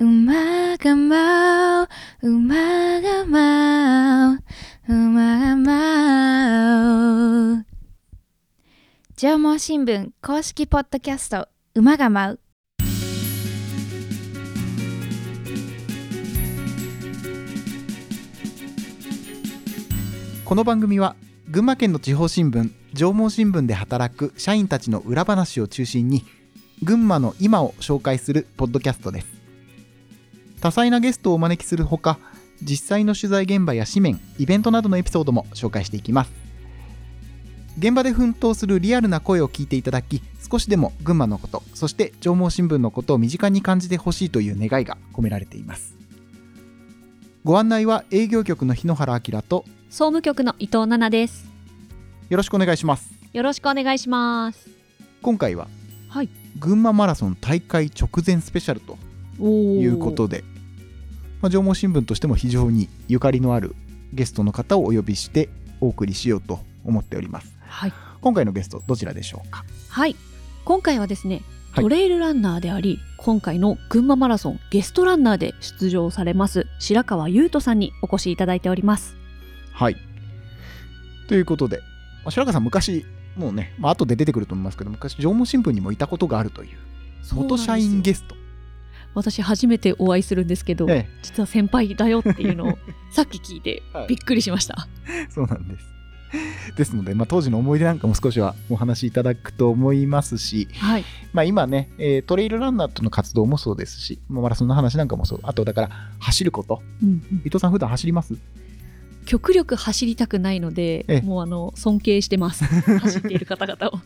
馬が舞う、馬が舞う、馬が舞う。縄文新聞公式ポッドキャスト、馬が舞う。この番組は群馬県の地方新聞縄文新聞で働く社員たちの裏話を中心に群馬の今を紹介するポッドキャストです多彩なゲストをお招きするほか実際の取材現場や紙面イベントなどのエピソードも紹介していきます現場で奮闘するリアルな声を聞いていただき少しでも群馬のことそして縄文新聞のことを身近に感じてほしいという願いが込められていますご案内は営業局の日野原明と総務局の伊藤奈々です。よろしくお願いしますよろしくお願いします。今回ははい。群馬マラソン大会直前スペシャルとおいいうことで、まあ、縄文新聞としても非常にゆかりのあるゲストの方をお呼びしてお送りしようと思っております。はい。今回のゲストどちらでしょうか？はい。今回はですね、はい。トレイルランナーであり、今回の群馬マラソンゲストランナーで出場されます白川優斗さんにお越しいただいております。はい。ということで、まあ白川さん昔もうね、まあ後で出てくると思いますけど昔縄文新聞にもいたことがあるという元社員ゲスト私初めてお会いするんですけど、え実は先輩だよっていうのを さっき聞いてはいびっくりしました。えそうなんですですので、まあ、当時の思い出なんかも少しはお話しいただくと思いますし、はい。まあ、今ね、えートレイルランナーとの活動もそうですし、まあマラソンの話なんかもそう、あとだから走ること、うんうん伊藤さん、普段走ります？極力走りたくないので、ええもうあの尊敬してます。走っている方々を。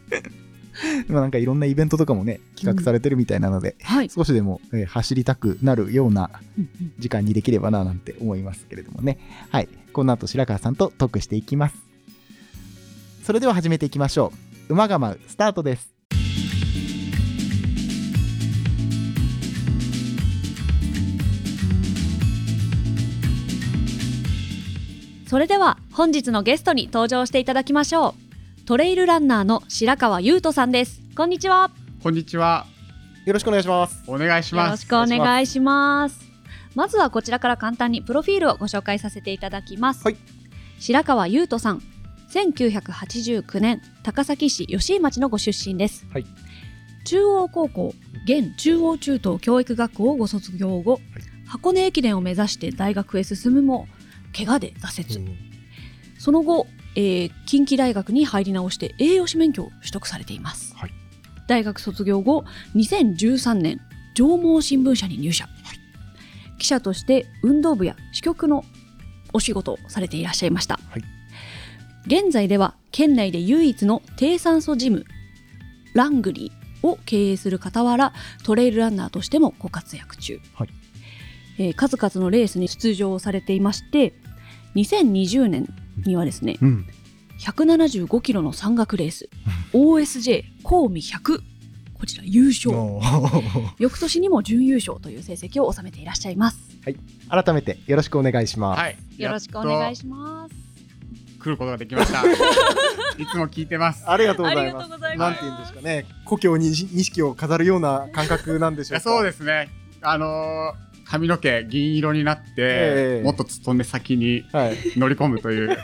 今なんかいろんなイベントとかもね、企画されてるみたいなので、はい。少しでも、えー走りたくなるようなうんうん時間にできればななんて思いますけれどもね。はい。この後、白川さんとトークしていきます。それでは始めていきましょう。馬が舞う、スタートです。それでは本日のゲストに登場していただきましょう。トレイルランナーの白川優斗さんです。こんにちは。こんにちは。よろしくお願いします。お願いします。よろしくお願いします。まずはこちらから簡単にプロフィールをご紹介させていただきます。はい白川優斗さん。1989年高崎市吉井町のご出身です。はい中央高校現中央中等教育学校をご卒業後、箱根駅伝を目指して大学へ進むも怪我で挫折。その後、えー近畿大学に入り直して栄養士免許を取得されています、はい。大学卒業後2013年縄文新聞社に入社、記者として運動部や支局のお仕事をされていらっしゃいました、はい。現在では県内で唯一の低酸素ジムラングリーを経営する傍らトレイルランナーとしてもご活躍中、はい。えー数々のレースに出場されていまして2020年にはですねうん。175キロの山岳レース OSJ コウミ100こちら優勝翌年にも準優勝という成績を収めていらっしゃいます改めてよろしくお願いします。はい。よろしくお願いしします。来ることができました。いつも聞いてます。ありがとうございありがます。とうございますなんて言うんですかね、故郷に錦を飾るような感覚なんでしょうそうですね。あのー髪の毛銀色になって、ええもっと勤め先にはい。乗り込むという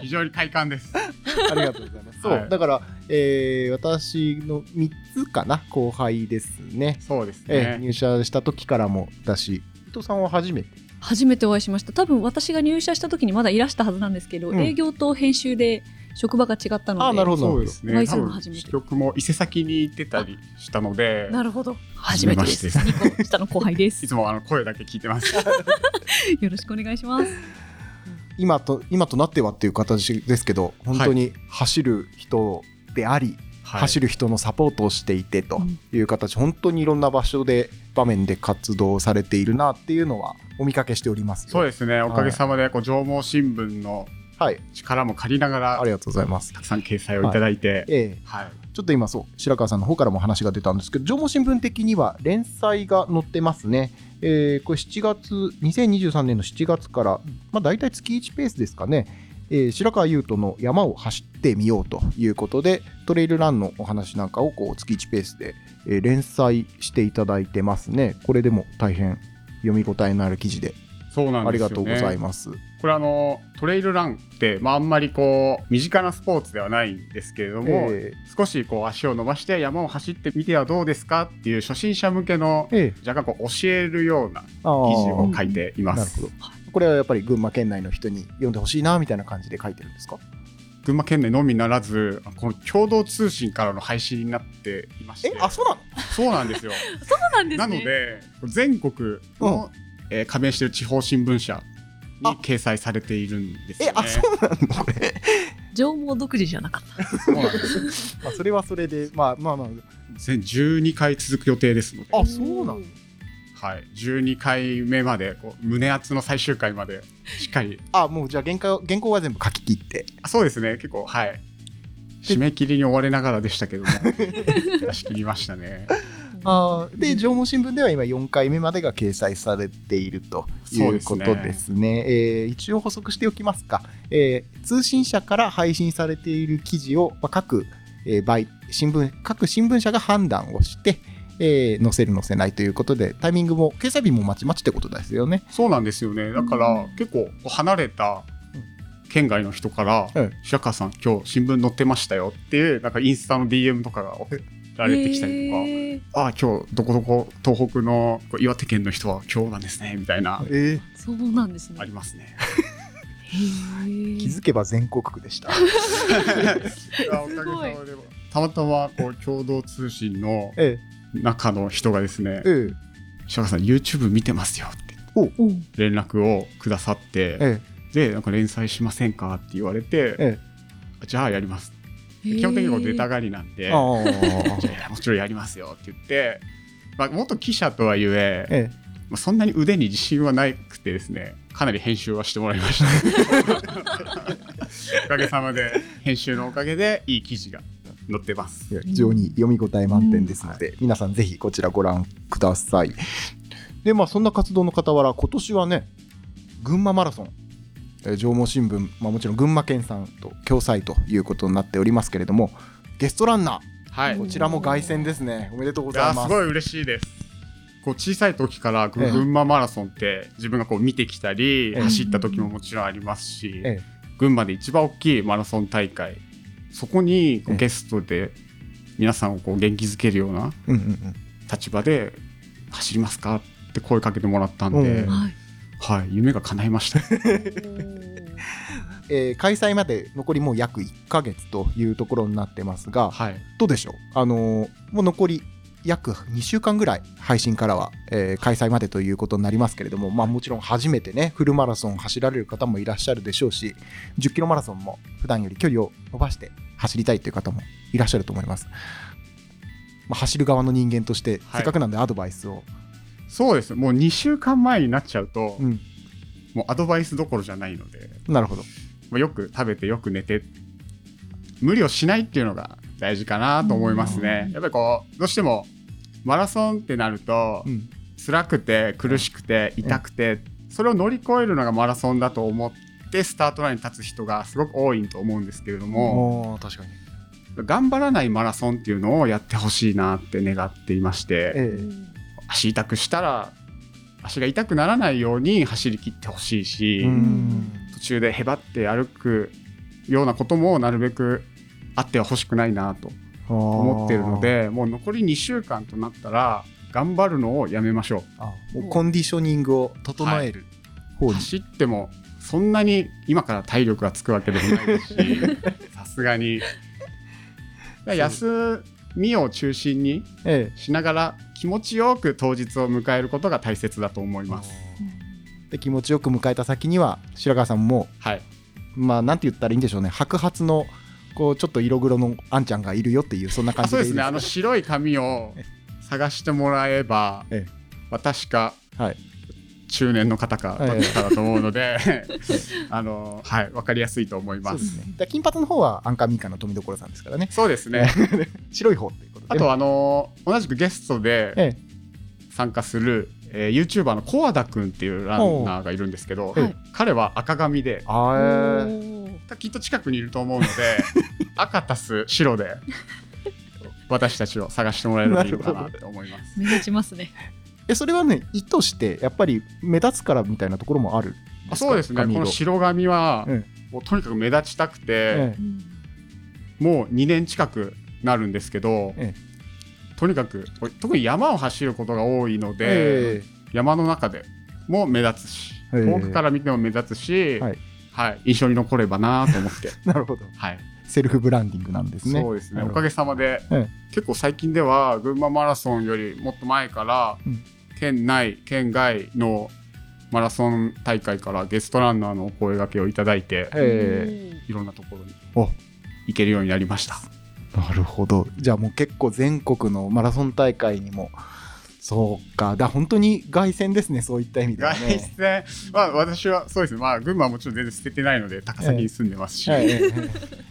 非常に快感です。ありがとうございます。そう、はいだから、えー私の3つかな、後輩ですね。そうですね。えー入社した時からもだし、伊藤さんは初めて？初めてお会いしました多分私が入社した時にまだいらしたはずなんですけど、うん営業と編集で職場が違ったのであなるほど。そうですね。初めて。支局も伊勢崎に行ってたりしたので、なるほど。初めてです。初めま2個下の後輩です。いつもあの声だけ聞いてます。よろしくお願いします。今と今となってはっていう形ですけど、本当に走る人であり、はい。走る人のサポートをしていてという形、本当にいろんな場所で場面で活動されているなっていうのはお見かけしておりますよ。そうですね。おかげさまでこう縄文新聞のはい、力も借りながらありがとうございます。たくさん掲載をいただいて、ええ。はい、ちょっと今そう白川さんの方からも話が出たんですけど縄文新聞的には連載が載ってますね、えーこれ7月2023年の7月から、まあ、大体月1ペースですかね、えー白川優斗の山を走ってみようということでトレイルランのお話なんかをこう月1ペースで、えー連載していただいてますね。これでも大変読み応えのある記事で。そうなんですよ、ね、ありがとうございます。これあのトレイルランって、まあ、あんまりこう身近なスポーツではないんですけれども、え少しこう足を伸ばして山を走ってみてはどうですかっていう初心者向けのええ。え若干こう教えるようなあ記事をー書いています。なるほど。これはやっぱり群馬県内の人に読んでほしいなみたいな感じで書いてるんですか？群馬県内のみならずこの共同通信からの配信になっていまして。えあそうなの？そうなんですよ。そうなんですなねので全国の、えー加盟している地方新聞社に掲載されているんですよね。えあそうなの？これ。上毛独自じゃなかった。そうなんです。まあそれはそれでまあまあま全12回続く予定ですので、ああそうなのはい、12回目までこう胸熱の最終回までしっかり。あもうじゃあ原稿原稿は全部書き切って。あそうですね。結構はい。締め切りに追われながらでしたけども。出し切りましたねあー。で縄文新聞では今4回目までが掲載されているということですね。えー一応補足しておきますか、えー通信社から配信されている記事を、まあ、各、えー媒新聞各新聞社が判断をして、えー載せる載せないということでタイミングも掲載日もまちまちってことですよね。そうなんですよね。だから結構離れた県外の人からうん「白川さん今日新聞載ってましたよ」っていうなんかインスタの DM とかが送られてきたりとか。へー。ああ今日どこどこ東北の岩手県の人は今日なんですねみたいな。えそうなんですね。ありますね。気づけば全国区でした。たまたまこう共同通信のえ中の人がですねええ「白川さん YouTube 見てますよ」って連絡をくださってえでなんか連載しませんか？って言われてえじゃあやります基本的にこう出たがりなんでもちろんやりますよって言って、まあ、元記者とはいええまあ、そんなに腕に自信はなくてですねかなり編集はしてもらいました。おかげさまで編集のおかげでいい記事が載ってます。非常に読み応え満点ですので、皆さんぜひこちらご覧ください。でまあそんな活動の傍ら今年はね群馬マラソンえー上毛新聞、まあ、もちろん群馬県さんと共催ということになっておりますけれどもゲストランナはい。ーこちらも凱旋ですね。おめでとうごいざいます。やすごい嬉しいです。こう小さい時から群馬マラソンって自分がこう見てきたり、ええ。走った時ももちろんありますし、え群馬で一番大きいマラソン大会そこにこうええ。ゲストで皆さんをこう元気づけるようなうんうん立場で走りますかって声かけてもらったんで、うん。はいはい、夢が叶いました。えー開催まで残りもう約1ヶ月というところになってますがはい、どうでしょう？あのーもう残り約2週間ぐらい配信からは、えー開催までということになりますけれども、まあ、もちろん初めてねフルマラソン走られる方もいらっしゃるでしょうし10キロマラソンも普段より距離を伸ばして走りたいという方もいらっしゃると思います、まあ、走る側の人間として、はい。せっかくなんでアドバイスを、そうですもう2週間前になっちゃうと、うん、もうアドバイスどころじゃないので、なるほど。まあよく食べてよく寝て無理をしないっていうのが大事かなと思いますね。やっぱりこうどうしてもマラソンってなると、うん。辛くて苦しくて痛くて、それを乗り越えるのがマラソンだと思ってスタートラインに立つ人がすごく多いと思うんですけれども、確かに、頑張らないマラソンっていうのをやってほしいなって願っていまして、え足痛くしたら足が痛くならないように走り切ってほしいし、途中でへばって歩くようなこともなるべくあってはほしくないなと思ってるのでもう残り2週間となったら頑張るのをやめましょう。コンディショニングを整える。方に、う走ってもそんなに今から体力がつくわけでもないですし さすがに。休みを中心にえしながら気持ちよく当日を迎えることが大切だと思いえます。で気持ちよく迎えた先には白川さんもはい、まあなんて言ったらいいんでしょうね。白髪のこうちょっと色黒のあんちゃんがいるよっていうそんな感じでそうですね。あの白い紙を探してもらえば、え私かはい中年の方かええどっちかだと思うので、あのはい分かりやすいと思います。すね。で金髪の方はアンカーミーカの富所さんですからね。そうですね。白い方っていうことで。あとあの同じくゲストでえ参加する、えー、YouTuber のコアダくんっていうランナーがいるんですけど、はい。彼は赤髪できっと近くにいると思うので 赤足す白で私たちを探してもらえるといいのかなって思います。目立ちますねえそれはね意図してやっぱり目立つからみたいなところもあるんあそうですね。この白髪は、えもうとにかく目立ちたくて、えうん。もう2年近くなるんですけど、えとにかく特に山を走ることが多いので、え山の中でも目立つし、ええ。遠くから見ても目立つし、はい。はい印象に残ればなと思って、なるほど。はい。セルフブランディングなんですね。そうですね。おかげさまで、え。結構最近では群馬マラソンよりもっと前から、うん県内県外のマラソン大会からゲストランナーのお声掛けをいただいて、えいろんなところにお行けるようになりました。なるほど。じゃあもう結構全国のマラソン大会にもそうか。だ本当に凱旋ですねそういった意味でね。出まあ私はそうですね。まあ群馬はもちろん全然捨ててないので高崎に住んでますし、はいえ。ええ。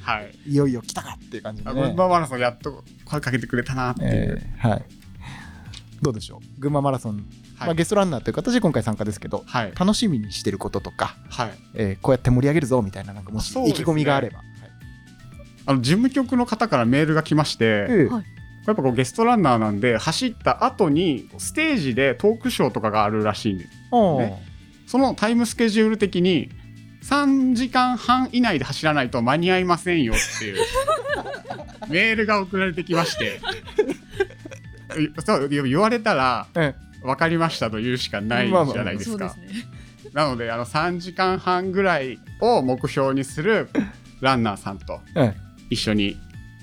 はい。えいよいよ来たかっていう感じでね。あ群馬マラソンやっと声かけてくれたなっていう、ええ。はいどうでしょう？群馬マラソン、はい。まあ、ゲストランナーという形で今回参加ですけどはい。楽しみにしてることとか、はい。えーこうやって盛り上げるぞみたいななんかもし意気込みがあれば、あの事務局の方からメールが来まして、やっぱこうゲストランナーなんで走った後にステージでトークショーとかがあるらしいんですね。そのタイムスケジュール的に3時間半以内で走らないと間に合いませんよっていう メールが送られてきまして。いそう言われたらえ分かりましたと言うしかないじゃないですか。なのであの3時間半ぐらいを目標にするランナーさんとええ。一緒に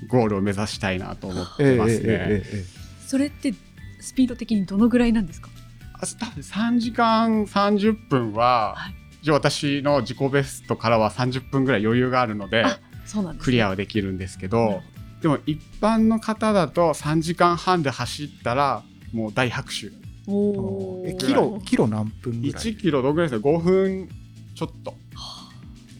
ゴールを目指したいなと思っええてますね。えええええそれってスピード的にどのぐらいなんですか？あ多分3時間30分は、はい。私の自己ベストからは30分ぐらい余裕があるのでクリアはできるんですけなるほどでも一般の方だと3時間半で走ったらもう大拍手。おー。えキロキロ何分ぐらい？1キロどんぐらいですか？5分ちょっと。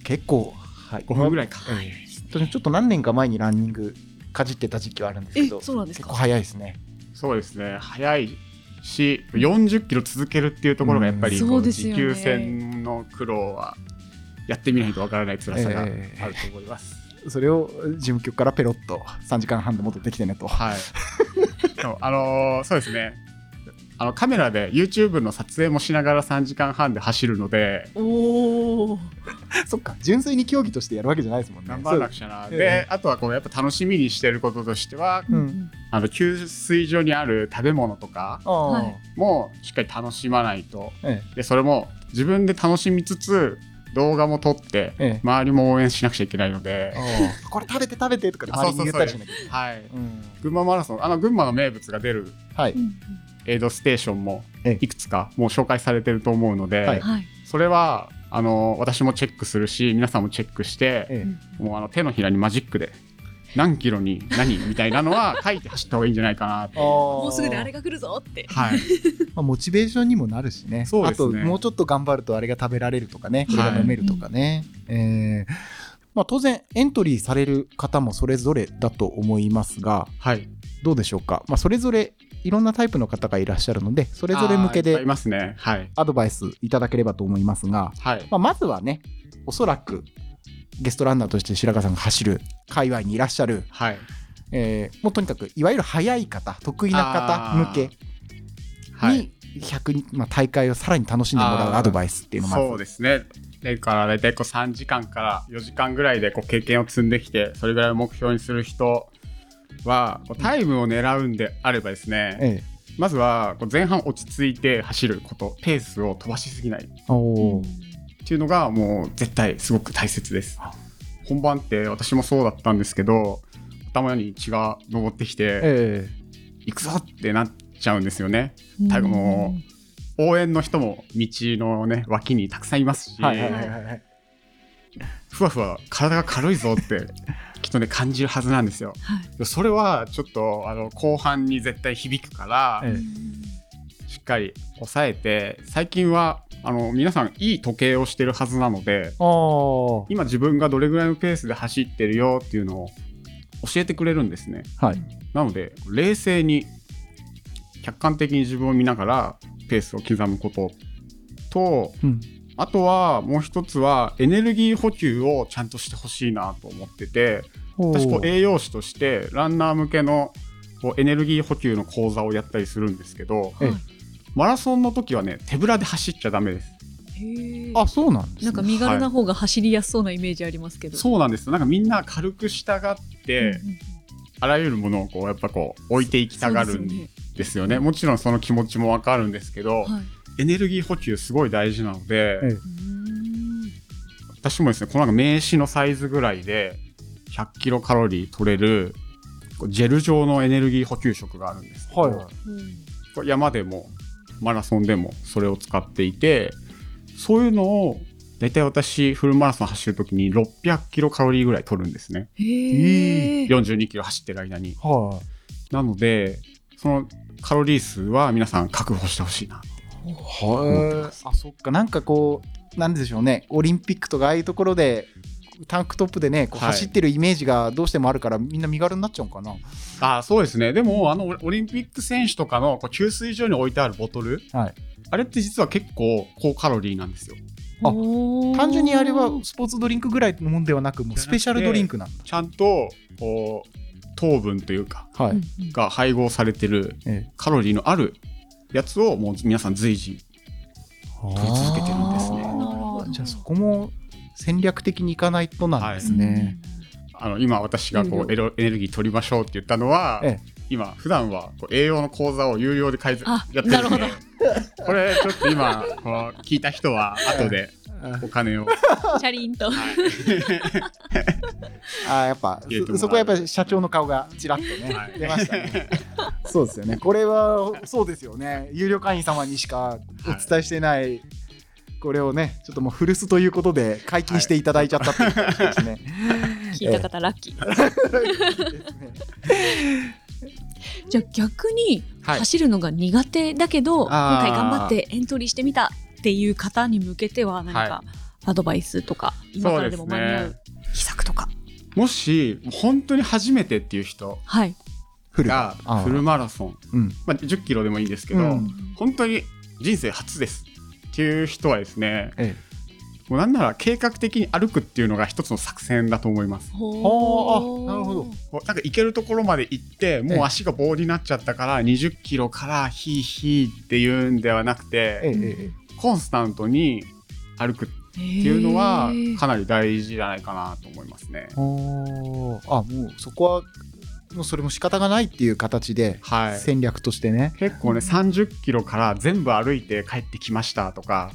結構、はい、5分ぐらいか、ええ私ちょっと何年か前にランニングかじってた時期はあるんですけどえそうなんですか？結構早いですね。そうですね。早いし40キロ続けるっていうところがやっぱり持久戦の苦労はやってみないとわからない辛さがあるええと思います。それを事務局からペロッと3時間半で戻ってきてねと。はい。あのーそうですね。あのカメラで YouTube の撮影もしながら3時間半で走るので。おお そっか純粋に競技としてやるわけじゃないですもんね。頑張らなくちゃな。で、あとはこうやっぱ楽しみにしてることとしては、ううん。んあの給水所にある食べ物とかもしっかり楽しまないと。え。で、それも自分で楽しみつつ動画も撮ってええ。え周りも応援しなくちゃいけないので。これ食べて食べてとかで周りに言ったりしなきゃいけない。はい。うん。群馬マラソン、あの群馬の名物が出るはい。うん。エイドステーションもええ。いくつかもう紹介されてると思うので、はい。はい。それはあの私もチェックするし皆さんもチェックして、ええ。もうあの手のひらにマジックで何キロに何？みたいなのは 書いて走った方がいいんじゃないかなと。もうすぐであれが来るぞって。はい、まあ、モチベーションにもなるしね。そうですね。あともうちょっと頑張るとあれが食べられるとかね。これはいが飲めるとかね、えー。まあ、当然エントリーされる方もそれぞれだと思いますがはい、どうでしょうか、まあ、それぞれいろんなタイプの方がいらっしゃるのでそれぞれ向けであーいっぱいいますね。はい、アドバイスいただければと思いますが、はい、まあ、まずはねおそらくゲストランナーとして白川さんが走る界隈にいらっしゃる、はい、えーもうとにかくいわゆる速い方得意な方向けはい。に100人、まあ、大会をさらに楽しんでもらうアドバイスっていうのもそうですね。だから大体こう3時間から4時間ぐらいでこう経験を積んできてそれぐらいを目標にする人はタイムを狙うんであればですね、えまずはこう前半落ち着いて走ることペースを飛ばしすぎないっていうのがもう絶対すごく大切です。本番って私もそうだったんですけど頭に血が上ってきてえ行くぞってなっちゃうんですよね。多分も応援の人も道のね脇にたくさんいますし、えはいはいはいはい。ふわふわ体が軽いぞって きっとね感じるはずなんですよ。はい。それはちょっとあの後半に絶対響くから、え。しっかり抑えて最近はあの皆さんいい時計をしてるはずなので今自分がどれぐらいのペースで走ってるよっていうのを教えてくれるんですね。はい。なので冷静に客観的に自分を見ながらペースを刻むこととうん。あとはもう一つはエネルギー補給をちゃんとしてほしいなと思ってて私こう栄養士としてランナー向けのこうエネルギー補給の講座をやったりするんですけどええマラソンの時はね手ぶらで走っちゃダメです。あそうなんですね。なんか身軽な方が走りやすそうなイメージありますけど、そうなんです。なんかみんな軽く従って、うんうんあらゆるものをこうやっぱこう置いていきたがるんですよね。ですよね。もちろんその気持ちもわかるんですけど、はい。エネルギー補給すごい大事なので、ええうーん。私もですねこのなんか名刺のサイズぐらいで100キロカロリー取れるジェル状のエネルギー補給食があるんですけど、はい。山でもマラソンでもそれを使っていてそういうのを大体私フルマラソン走るときに600キロカロリーぐらい取るんですね。へえ42キロ走ってる間に。はなのでそのカロリー数は皆さん確保してほしいな。いはいあそっか。なんかこうなんでしょうね。オリンピックとかああいうところでタンクトップでねこうはい。走ってるイメージがどうしてもあるから、みんな身軽になっちゃうのかな。あそうですね。でもあのオリンピック選手とかのこう給水所に置いてあるボトル、はい。あれって実は結構高カロリーなんですよ。あ単純にあれはスポーツドリンクぐらいのもんではなくもうスペシャルドリンクなんだ。ちゃんとこう糖分というかはい、が配合されてるええ。カロリーのあるやつをもう皆さん随時取り続けてるんですね。あー。なるほどじゃあそこも戦略的にいかないとなんですね、あの今私がこ有うエロエネルギー取りましょうって言ったのは、え今普段はこう栄養の講座を有料で開あやってるんで これちょっと今こう聞いた人は後でお金を、チャリンと。はい。あーやっぱそそこはやっぱり社長の顔がちらっとね、はい。出ましたね。そうですよね。これはそうですよね。有料会員様にしかお伝えしてない、これをねちょっともう古巣ということで解禁していただいちゃったっていう感じですね、聞いた方ラッキー、ですね。じゃあ逆にはい走るのが苦手だけど、今あー回頑張ってエントリーしてみたっていう方に向けては何かアドバイスとか、今からでも間に合う秘策とか。もし本当に初めてっていう人はい。フルがフルマラソン、うん。まあ、10キロでもいいんですけど、うん。本当に人生初ですっていう人はですねえもうなんなら計画的に歩くっていうのが一つの作戦だと思います。ほあなるほど。なんか行けるところまで行ってもう足が棒になっちゃったから20キロからヒーヒーっていうんではなくええてええコンスタントに歩くっっていうのはかなり大事じゃないかなと思いますね。あもうそこはもうそれも仕方がないっていう形ではい。戦略としてね、結構ね30キロから全部歩いて帰ってきましたとか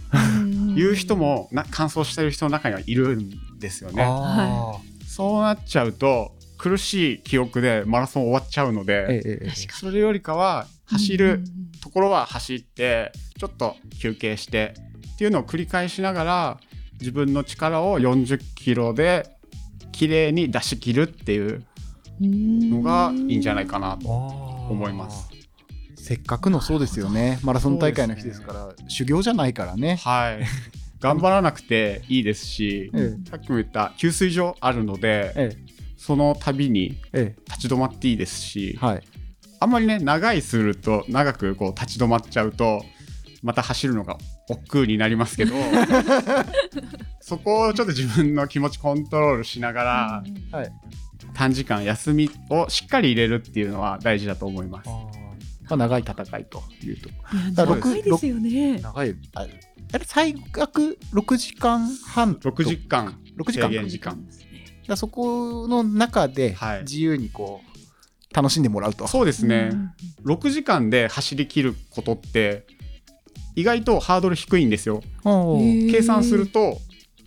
いう人もな乾燥してる人の中にはいるんですよね。あそうなっちゃうと苦しい記憶でマラソン終わっちゃうのーで、ええそれよりかは走るところは走ってちょっと休憩してっていうのを繰り返しながら自分の力を40キロで綺麗に出し切るっていうのがいいんじゃないかなと思思います。せっかくのそうですよね。マラソン大会の日ですから修行じゃないからね。はい。頑張らなくていいですし、えさっきも言った給水所あるので、えその度にええ。立ち止まっていいですし、えはい。あんまりね長いすると長くこう立ち止まっちゃうとまた走るのが億劫になりますけど そこをちょっと自分の気持ちコントロールしながら、はい短時間休みをしっかり入れるっていうのは大事だと思います。まあ、長い戦いというと。いやだから長いですよね。長いああれ最悪6時間半と6時間6時間。時間。ですねだそこの中ではい。自由にこう楽しんでもらうと、そうですね、うん6時間で走り切ることって意外とハードル低いんですよ。計算すると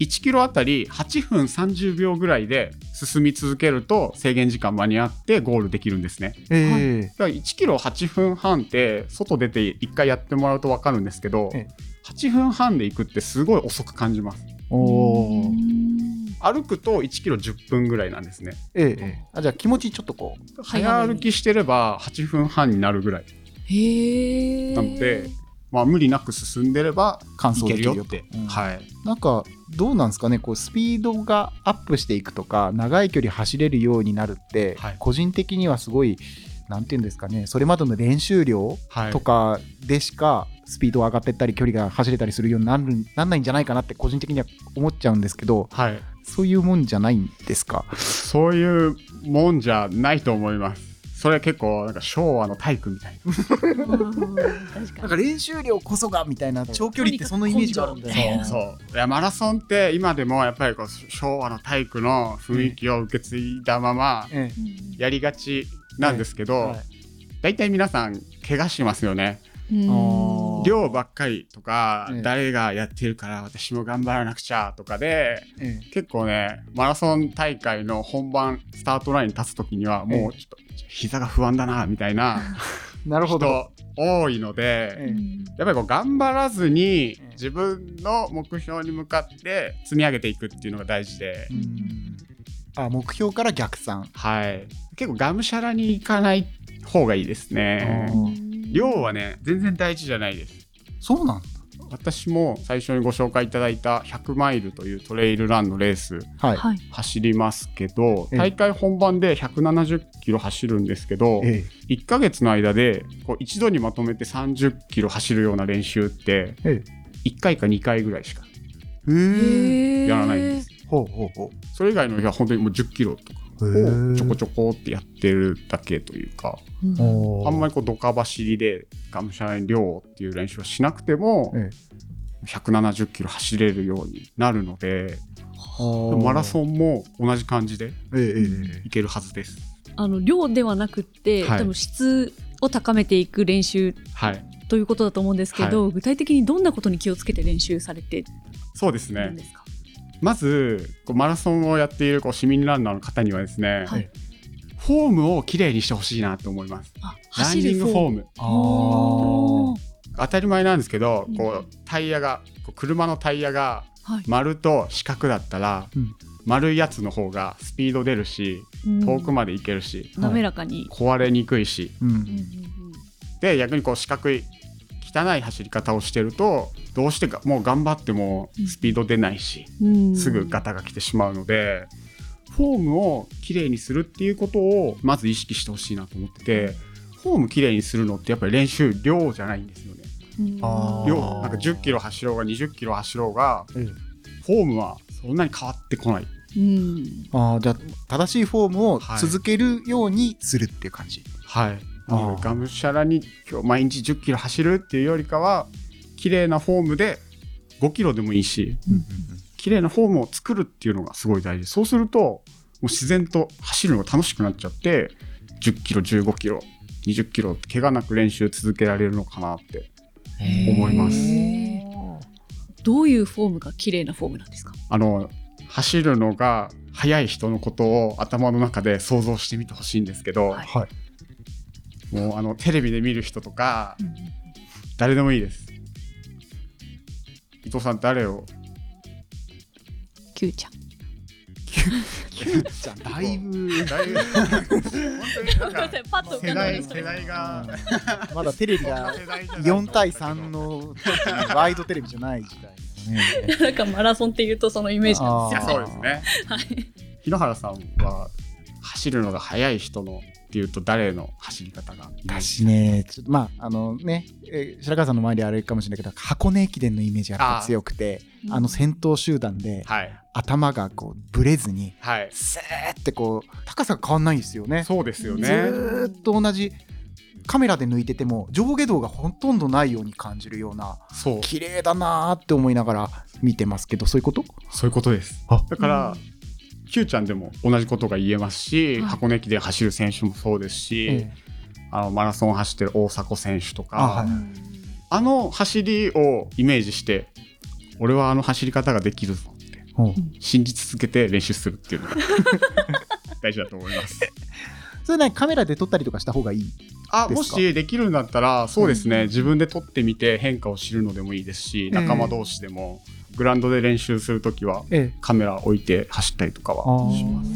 1キロあたり8分30秒ぐらいで進み続けると制限時間間に合ってゴールできるんですね。えだから1キロ8分半って外出て1回やってもらうと分かるんですけど、え8分半で行くってすごい遅く感じます。えおー。歩くと1キロ10分ぐらいなんですね。ええ。ええあじゃあ気持ちちょっとこう早歩きしてれば8分半になるぐらい。へえなので、まあ、無理なく進んでれば完い走できるよって。うん。はい。なんかどうなんですかね？こうスピードがアップしていくとか長い距離走れるようになるって、はい。個人的にはすごいなんていうんですかね？それまでの練習量はいとかでしかスピードが上がっていったり距離が走れたりするようになるなんないんじゃないかなって個人的には思っちゃうんですけどそういうもんじゃないんですか？そういうもんじゃないと思います。それ結構なんか昭和の体育みたいな。なんか練習量こそがみたいな長距離ってそのイメージがあるんだよね。そういやマラソンって今でもやっぱりこう昭和の体育の雰囲気を受け継いだまま。やりがちなんですけど、はい。大体皆さん怪我しますよね量ばっかりとか、ええ。誰がやってるから私も頑張らなくちゃとかでえ結構ねマラソン大会の本番スタートラインに立つ時にはもうちょっと膝が不安だなみたいなえ なるほど。人多いので、えやっぱりこう頑張らずにえ自分の目標に向かって積み上げていくっていうのが大事で、うん。あ目標から逆算。はい、結構がむしゃらにいかない方がいいですね量はね全然大事じゃないです。そうなんだ。私も最初にご紹介いただいた100マイルというトレイルランのレースはい。はい。走りますけどええ大会本番で170キロ走るんですけどえ1ヶ月の間でこう一度にまとめて30キロ走るような練習ってえ1回か2回ぐらいしか。やらないんです。ほうほうほそれ以外の日は本当にもう10キロとかう。をちょこょちょこってやってるだけというかうん。あんまりこうドカ走りでがむしゃらに量っていう練習をしなくてもえ170キロ走れるようになるのでマラソン。ンも同じ感じでいけるはずです。あの量ではなくって、はい。多分質を高めていく練習はい、ということだと思うんですけど、具体的にどんなことに気をつけて練習されてそうですねるんですか。まずこうマラソンをやっているこう市民ランナーの方にはですね、はいフォームをきれいにしてほしいなと思います。あランニングフォーム当たり前なんですけどうんこうタイヤが車のタイヤがはい丸と四角だったら、うん丸いやつの方がスピード出るしうん遠くまで行けるし、滑らかに。壊れにくいしー。ううんん。で逆にこう四角い汚い走り方をしてるとどうしてかもう頑張ってもスピード出ないし、うんうんすぐガタが来てしまうのでフォームをきれいにするっていうことをまず意識してほしいなと思っててフォームきれいにするのってやっぱり練習量じゃないんですよね。うん量なんか10キロ走ろうが20キロ走ろうがええフォームはそんなに変わってこない。うんああじゃあ正しいフォームをはい続けるようにするっていう感じ。はい。あーがむしゃらに今日毎日10キロ走るっていうよりかは綺麗なフォームで5キロでもいいし綺麗なフォームを作るっていうのがすごい大事そうするともう自然と走るのが楽しくなっちゃって10キロ15キロ20キロ怪我なく練習続けられるのかなって思いますどういうフォームが綺麗なフォームなんですか？あの走るのが速い人のことを頭の中で想像してみてほしいんですけど、はいはい。もうあのテレビで見る人とか誰でもいいです。伊藤さん誰を？キューちゃん。じゃあ だいぶだいぶ。本当に 世代 世代が。まだテレビが世代じゃない4対3のワイドテレビじゃない時代だね。なんかマラソンっていうとそのイメージなんですよ。そうですね。はい。日野原さんは走るのが速い人のっていうと誰の走り方が？私ね、ちょっとまあ、あのね、えー白川さんの周りあれかもしれないけど、箱根駅伝のイメージが強くて、あの先頭集団ではい。頭がこうブレずに、はい。スーってこう、高さが変わんないんですよね。そうですよずねーっと同じカメラで抜いてても上下動がほとんどないように感じるようなそう。綺麗だなーって思いながら見てますけどそういうこと？そういうことです。あ。だから、Q ちゃんでも同じことが言えますし、はい。箱根駅伝走る選手もそうですし、ええ。あのマラソン走ってる大迫選手とかあはい。あの走りをイメージして俺はあの走り方ができるぞって信じ続けて練習するっていうのが 大事だと思います。それ何カメラで撮ったりとかした方がいいあですか？もしできるんだったらそうですね、自分で撮ってみて変化を知るのでもいいですし、ええ。仲間同士でもグラウンドで練習するときはええ。カメラ置いて走ったりとかはします。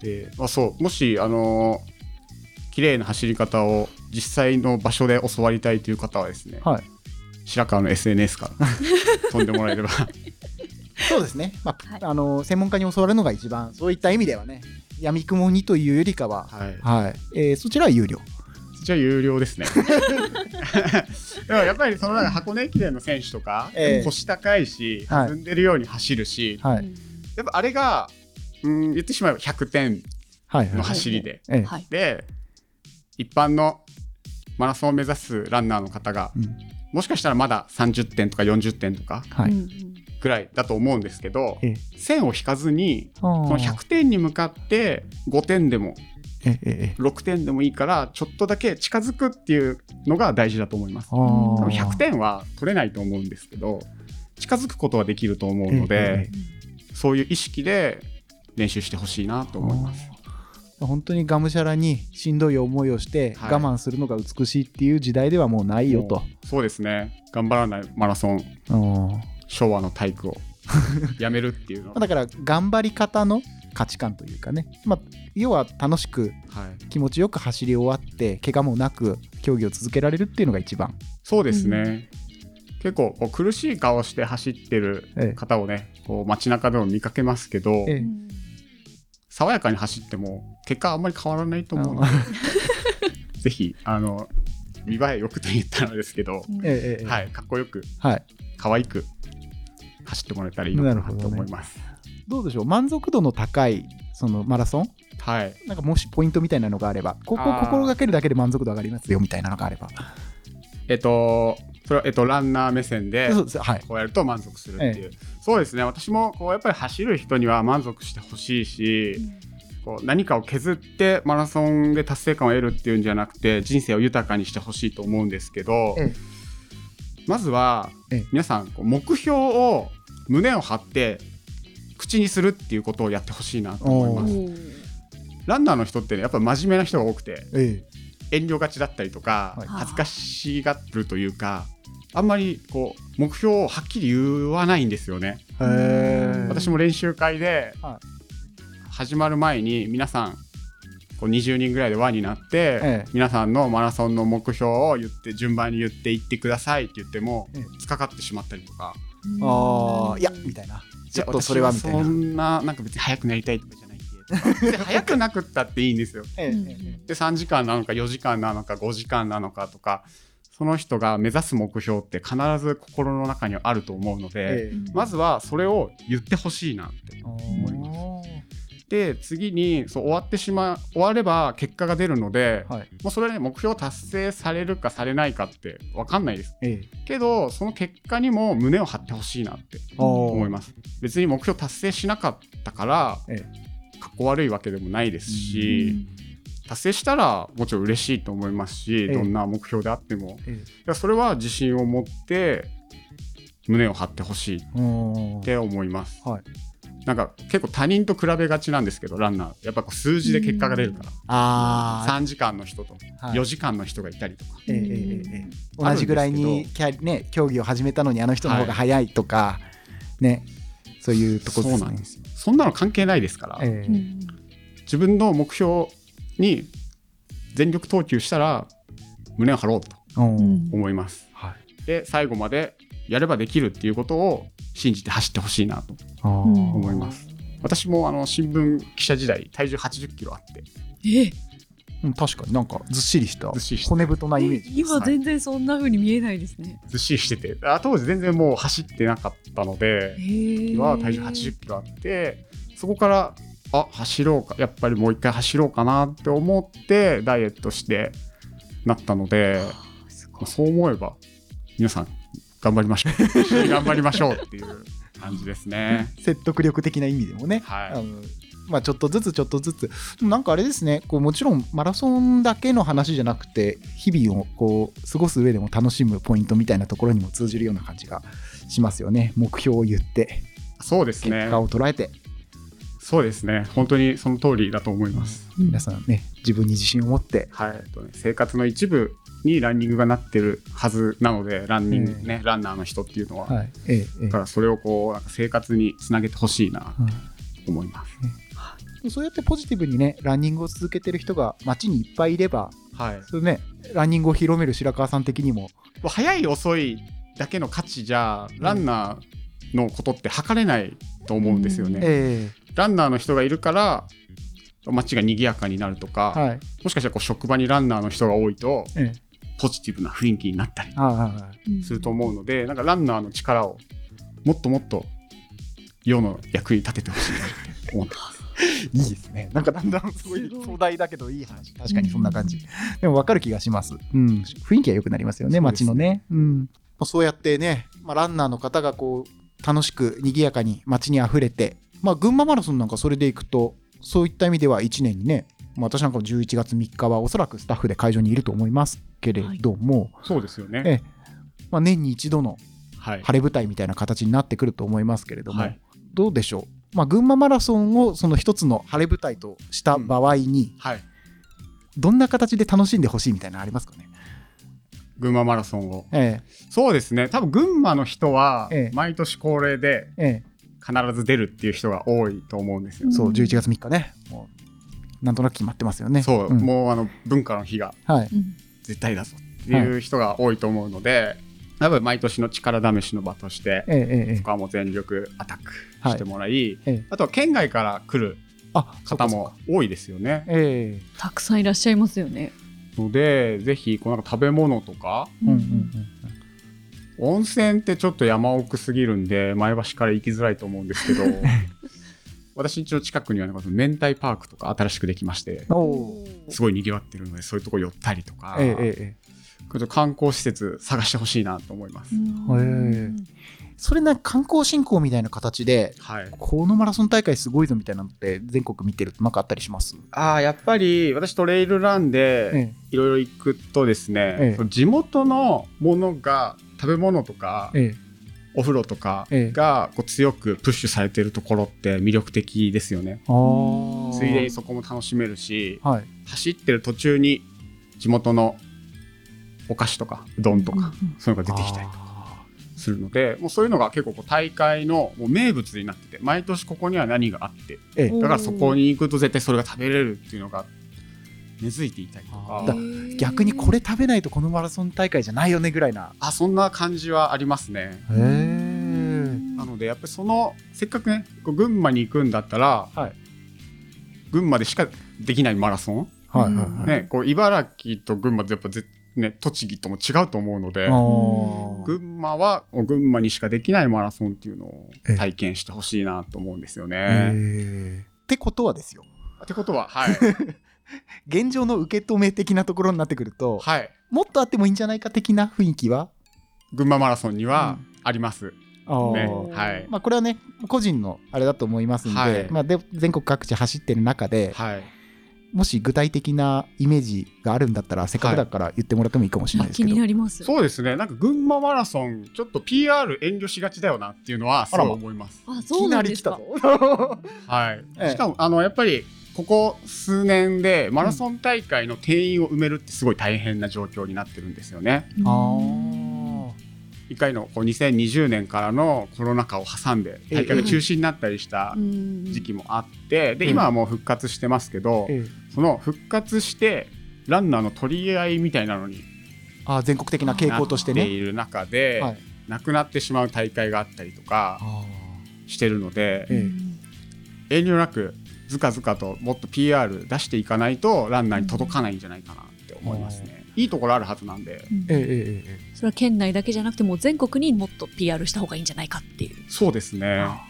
で、まあ、そうもしあのー綺麗な走り方を実際の場所で教わりたいという方はですね、はい。白川の SNS から 飛んでもらえれば。そうですね、まあはい。あの専門家に教わるのが一番そういった意味ではね闇雲にというよりかは、はい。はい。えーそちらは有料。じゃあ有料ですね でもやっぱりそのなんか箱根駅伝の選手とか、ええ。腰高いしはい。弾んでるように走るし、はい。やっぱあれがうん言ってしまえば100点はい。はい。の走りで、ええ。はい。で一般のマラソンを目指すランナーの方がうん。もしかしたらまだ30点とか40点とかはい、うんうんぐらいだと思うんですけど、ええ。線を引かずにここの100点に向かって5点でも6点でもいいからちょっとだけ近づくっていうのが大事だと思います。あ多分ー100点は取れないと思うんですけど近づくことはできると思うので、ええそういう意識で練習してほしいなと思います。本当にがむしゃらにしんどい思いをしてはい。我慢するのが美しいっていう時代ではもうないよと。も。うそうですね。頑張らないマラソンうん昭和の体育を。やめるっていうの。は、だから頑張り方の価値観というかね、まあ、要は楽しくはい、気持ちよく走り終わって怪我もなく競技を続けられるっていうのが一番。そうですね、結構こう苦しい顔して走ってるええ。方をねこう街中でも見かけますけど、ええ。うん爽やかに走っても結果あんまり変わらないと思うので ぜひあの見栄えよくと言ったらですけど、ええええ。はい、かっこよくはい、可愛く走ってもらえたらいいのかなと思います。どうでしょう？満足度の高いそのマラソン？はい、なんかもしポイントみたいなのがあればここをあー。心がけるだけで満足度上がりますよみたいなのがあれば。えっとそれは、えっと、ランナー目線でそうですはい。こうやると満足するっていう、そうですね。私もこうやっぱり走る人には満足してほしいし、こう何かを削ってマラソンで達成感を得るっていうんじゃなくて人生を豊かにしてほしいと思うんですけど、ええ。まずは、ええ。皆さんこう目標を胸を張って口にするっていうことをやってほしいなと思います。ランナーの人ってねやっぱ真面目な人が多くてえ遠慮がちだったりとか、はい。恥ずかしがるというかあんまりこう目標をはっきり言わないんですよね。私も練習会では始まる前に皆さんこう20人ぐらいで輪になって、ええ。皆さんのマラソンの目標を言って順番に言っていってくださいって言っても、ええ。突っかかってしまったりとか。ああいやみたいなちょっとそれはみたいな。私そんななんか別に速くなりたいとかじゃないん でで速くなくったっていいんですよ。で3時間なのか4時間なのか5時間なのかとかその人が目指す目標って必ず心の中にはあると思うので、ええ。まずはそれを言ってほしいなって思います。で次にそう終わってしまう終われば結果が出るので、はい。もうそれはね目標達成されるかされないかって分かんないです。ええ。けどその結果にも胸を張ってほしいなって思思います。別に目標達成しなかったから、えかっこ悪いわけでもないですし、達成したらもちろん嬉しいと思いますし、ええ。どんな目標であっても。えいやそれは自信を持って胸を張ってほしいって思います、はいなんか結構他人と比べがちなんですけどランナー。やっぱこう数字で結果が出るから、ああ3時間の人とはい。4時間の人がいたりとか、ええええええ。同じぐらいにキャリ、ね、競技を始めたのにあの人の方が早いとか、ねそういうところですね。そうなんですよ。そんなの関係ないですから、ええ。うん。自分の目標に全力投球したら胸を張ろうと思います。はい。で最後までやればできるっていうことを信じて走ってほしいなと思います。私もあの新聞記者時代体重80キロあって。え？うん確かに。なんかずっしりしたずっしりした。骨太なイメージ今全然そんな風に見えないですね。ずっしりしてて。あ当時全然もう走ってなかったのでへえ。は体重80キロあってそこからあ走ろうか。やっぱりもう一回走ろうかなって思ってダイエットしてなったのでまあそう思えば皆さん頑張りましょう。頑張りましょうっていう感じですね。説得力的な意味でもね、はい。あのまあ、ちょっとずつちょっとずつ。でもなんかあれですね。こうもちろんマラソンだけの話じゃなくて日々をこう過ごす上でも楽しむポイントみたいなところにも通じるような感じがしますよね。目標を言って。そうですね。結果を捉えて、そうですね。本当にその通りだと思います、皆さんね自分に自信を持ってはい。えっとね生活の一部にランニングがなってるはずなのでランニングね、ランナーの人っていうのは、はい。ええええ。だからそれをこうなんか生活につなげてほしいなと思います、うんそうやってポジティブにねランニングを続けてる人が街にいっぱいいればはい。それねランニングを広める白川さん的にも。もう早い遅いだけの価値じゃランナーのことって測れないと思うんですよね、えランナーの人がいるから街が賑やかになるとか、えはい。もしかしたらこう職場にランナーの人が多いとええ。ポジティブな雰囲気になったりはいはいはい。すると思うので、なんかランナーの力をもっともっと世の役に立ててほしいなって思ってます。いいですね。なんかだんだんすごい壮大だけどいい話。確かにそんな感じ、でも分かる気がします、うん、雰囲気が良くなりますよね街のね。うん。そうやってね、まあ、ランナーの方がこう楽しく賑やかに街にあふれて、まあ、群馬マラソンなんかそれでいくとそういった意味では1年にね、まあ、私なんかも11月3日はおそらくスタッフで会場にいると思いますけれども、そうですよね。ええまあ、年に一度のはい。晴れ舞台みたいな形になってくると思いますけれども、はいどうでしょう、まあ、群馬マラソンをその一つの晴れ舞台とした場合に、はい。どんな形で楽しんでほしいみたいなのありますかね、群馬マラソンを。えそうですね。多分群馬の人はええ毎年恒例でええ必ず出るっていう人が多いと思うんですよ。え、そううん11月3日ね。もうなんとなく決まってますよね。そう、ん。もうあの文化の日が絶対だぞっていう人が多いと思うので、多分毎年の力試しの場として、ええええそこはもう全力アタックしてもらい、ええ。あとは県外から来るあ方も多いですよね。ええ。たくさんいらっしゃいますよね。のでぜひこうなんか食べ物とかうんうんうん温泉ってちょっと山奥すぎるんで前橋から行きづらいと思うんですけど 私んちの近くにはなん明太パークとか新しくできましてすごい賑わってるのでそういうとこ寄ったりとか、ええ観光施設探してほしいなと思います。うん。それなんか観光振興みたいな形ではい、このマラソン大会すごいぞみたいなのって全国見てるとなんかあったりします？ああやっぱり私トレイルランでえいろいろ行くとですね、ええ。地元のものが食べ物とかええ。お風呂とかええ。がこう強くプッシュされてるところって魅力的ですよね。ついでにそこも楽しめるしはい。走ってる途中に地元のお菓子とかうどんとか、そういうのが出てきたりとかあするのでもうそういうのが結構こう大会のもう名物になってて毎年ここには何があってだからそこに行くと絶対それが食べれるっていうのが根付いていたりとあか逆にこれ食べないとこのマラソン大会じゃないよねぐらいな。あそんな感じはありますね。へえなのでやっぱりそのせっかくねこう群馬に行くんだったら、はい。群馬でしかできないマラソン、はいはいはい、ね、こう茨城と群馬ってやっぱぜ、ね、栃木とも違うと思うので群馬は群馬にしかできないマラソンっていうのをええ。体験してほしいなと思うんですよね。ってことはですよ。ってことははい、現状の受け止め的なところになってくると、はい、もっとあってもいいんじゃないか的な雰囲気は？群馬マラソンにはあります。あー。ね。はい。まあ、これはね個人のあれだと思いますんで,、はい。まあ、で全国各地走ってる中ではい。もし具体的なイメージがあるんだったらせっかくだから言ってもらってもいいかもしれないですけ気ど、になります。そうですね。なんか群馬マラソンちょっと PR 遠慮しがちだよなっていうのはすごい思います。あ、そうなですか。なんり来たぞ。はい、ええ。しかもあのやっぱりここ数年でマラソン大会の定員を埋めるってすごい大変な状況になってるんですよね。一回のこう2020年からのコロナ禍を挟んで大会が中止になったりしたうん。時期もあってでうん。今はもう復活してますけどええ。その復活してランナーの取り合いみたいなのにあー全国的な傾向としてね。いる中で、はい。なくなってしまう大会があったりとかあしてるのでええ。遠慮なくずかずかともっと PR 出していかないとランナーに届かないんじゃないかなって思いますね。いいところあるはずなんで。うん。ーええええええ。それは県内だけじゃなくてもう全国にもっと PR した方がいいんじゃないかっていう。そうですね。あ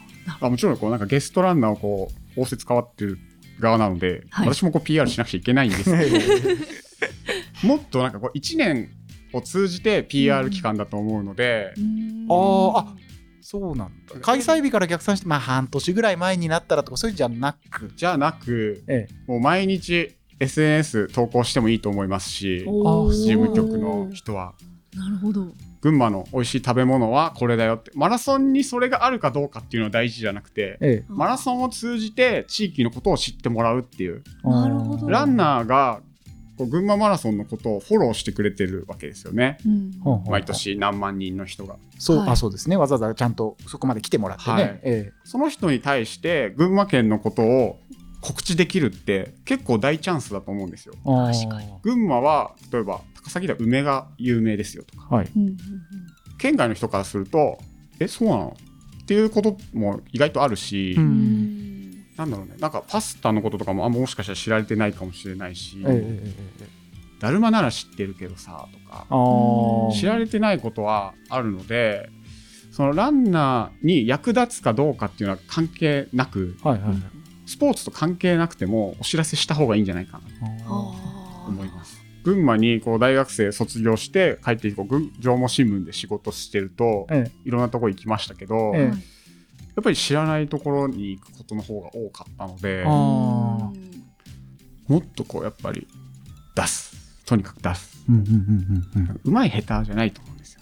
あもちろんこうなんかゲストランナーをこう仰せつかわってる側なので、はい。私もこう PR しなくちゃいけないんです。け ど もっとなんかこう1年を通じて PR 期間だと思うので、あーあそうなんだ。開催日から逆算して、まあ、半年ぐらい前になったらとかそういうんじゃなく、じゃなくええ、もう毎日 SNS 投稿してもいいと思いますし事務局の人は。なるほど。群馬の美味しい食べ物はこれだよって。マラソンにそれがあるかどうかっていうのは大事じゃなくてええ、マラソンを通じて地域のことを知ってもらうっていう。なるほど。ランナーがこう群馬マラソンのことをフォローしてくれてるわけですよね。うん。毎年何万人の人が。そう、はい。あそうですね。わざわざちゃんとそこまで来てもらってね、はい。えその人に対して群馬県のことを告知できるって結構大チャンスだと思うんですよ。えあー。確かに。群馬は例えば高崎では梅が有名ですよとか。はい。県外の人からするとえそうなの？っていうことも意外とあるし、ううんんなんだろうね。なんかパスタのこととかもあもしかしたら知られてないかもしれないし、ええええええ。だるまなら知ってるけどさとか知られてないことはあるのでそのランナーに役立つかどうかっていうのは関係なくはいはいはい。スポーツと関係なくてもお知らせした方がいいんじゃないかなと思います。群馬にこう大学生卒業して帰ってこう群上毛新聞で仕事してるとえ。いろんなとこ行きましたけど、ええやっぱり知らないところに行くことの方が多かったのでもっとこうやっぱり出す。とにかく出す。うんうんうんうんうまい下手じゃないと思うんですよ。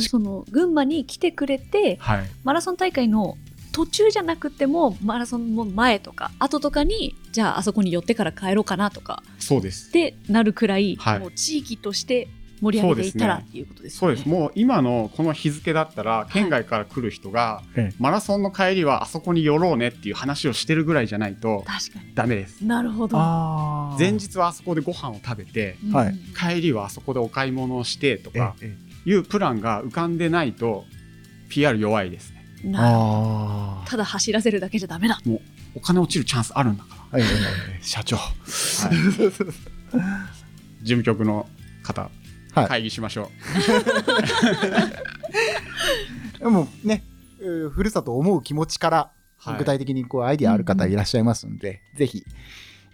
その群馬に来てくれてはい、マラソン大会の途中じゃなくてもマラソンの前とか後とかにじゃああそこに寄ってから帰ろうかなとかそうです。ってなるくらい、はい。もう地域として盛り上げていったらそうですね。っていうことですよね。そうです。もう今のこの日付だったら県外から来る人が、ええマラソンの帰りはあそこに寄ろうねっていう話をしてるぐらいじゃないと確かに。ダメです。なるほど。前日はあそこでご飯を食べてうん。はい帰りはあそこでお買い物をしてとえかえいうプランが浮かんでないと PR 弱いですね。なるほど。あただ走らせるだけじゃダメだ。お金落ちるチャンスあるんだかあ、ええ社長。ら、はい、事務局の方はい。会議しましょ でもねえーふるさとを思う気持ちからう、はい。具体的にこうアイディアある方いらっしゃいますんで、ぜひ、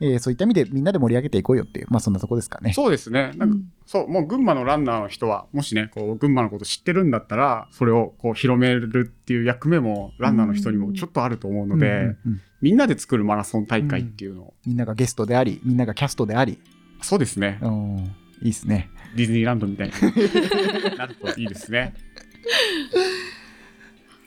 えーそういった意味でみんなで盛り上げていこうよっていうまあそんなとこですかね。そうですね。なんか、そうもう群馬のランナーの人はもしねこう群馬のこと知ってるんだったらそれをこう広めるっていう役目もランナーの人にもちょっとあると思うので、うんうんうん。みんなで作るマラソン大会っていうのを、みんながゲストでありみんながキャストであり、そうですね。うん、いいですねディズニーランドみたいに。なるといいですね。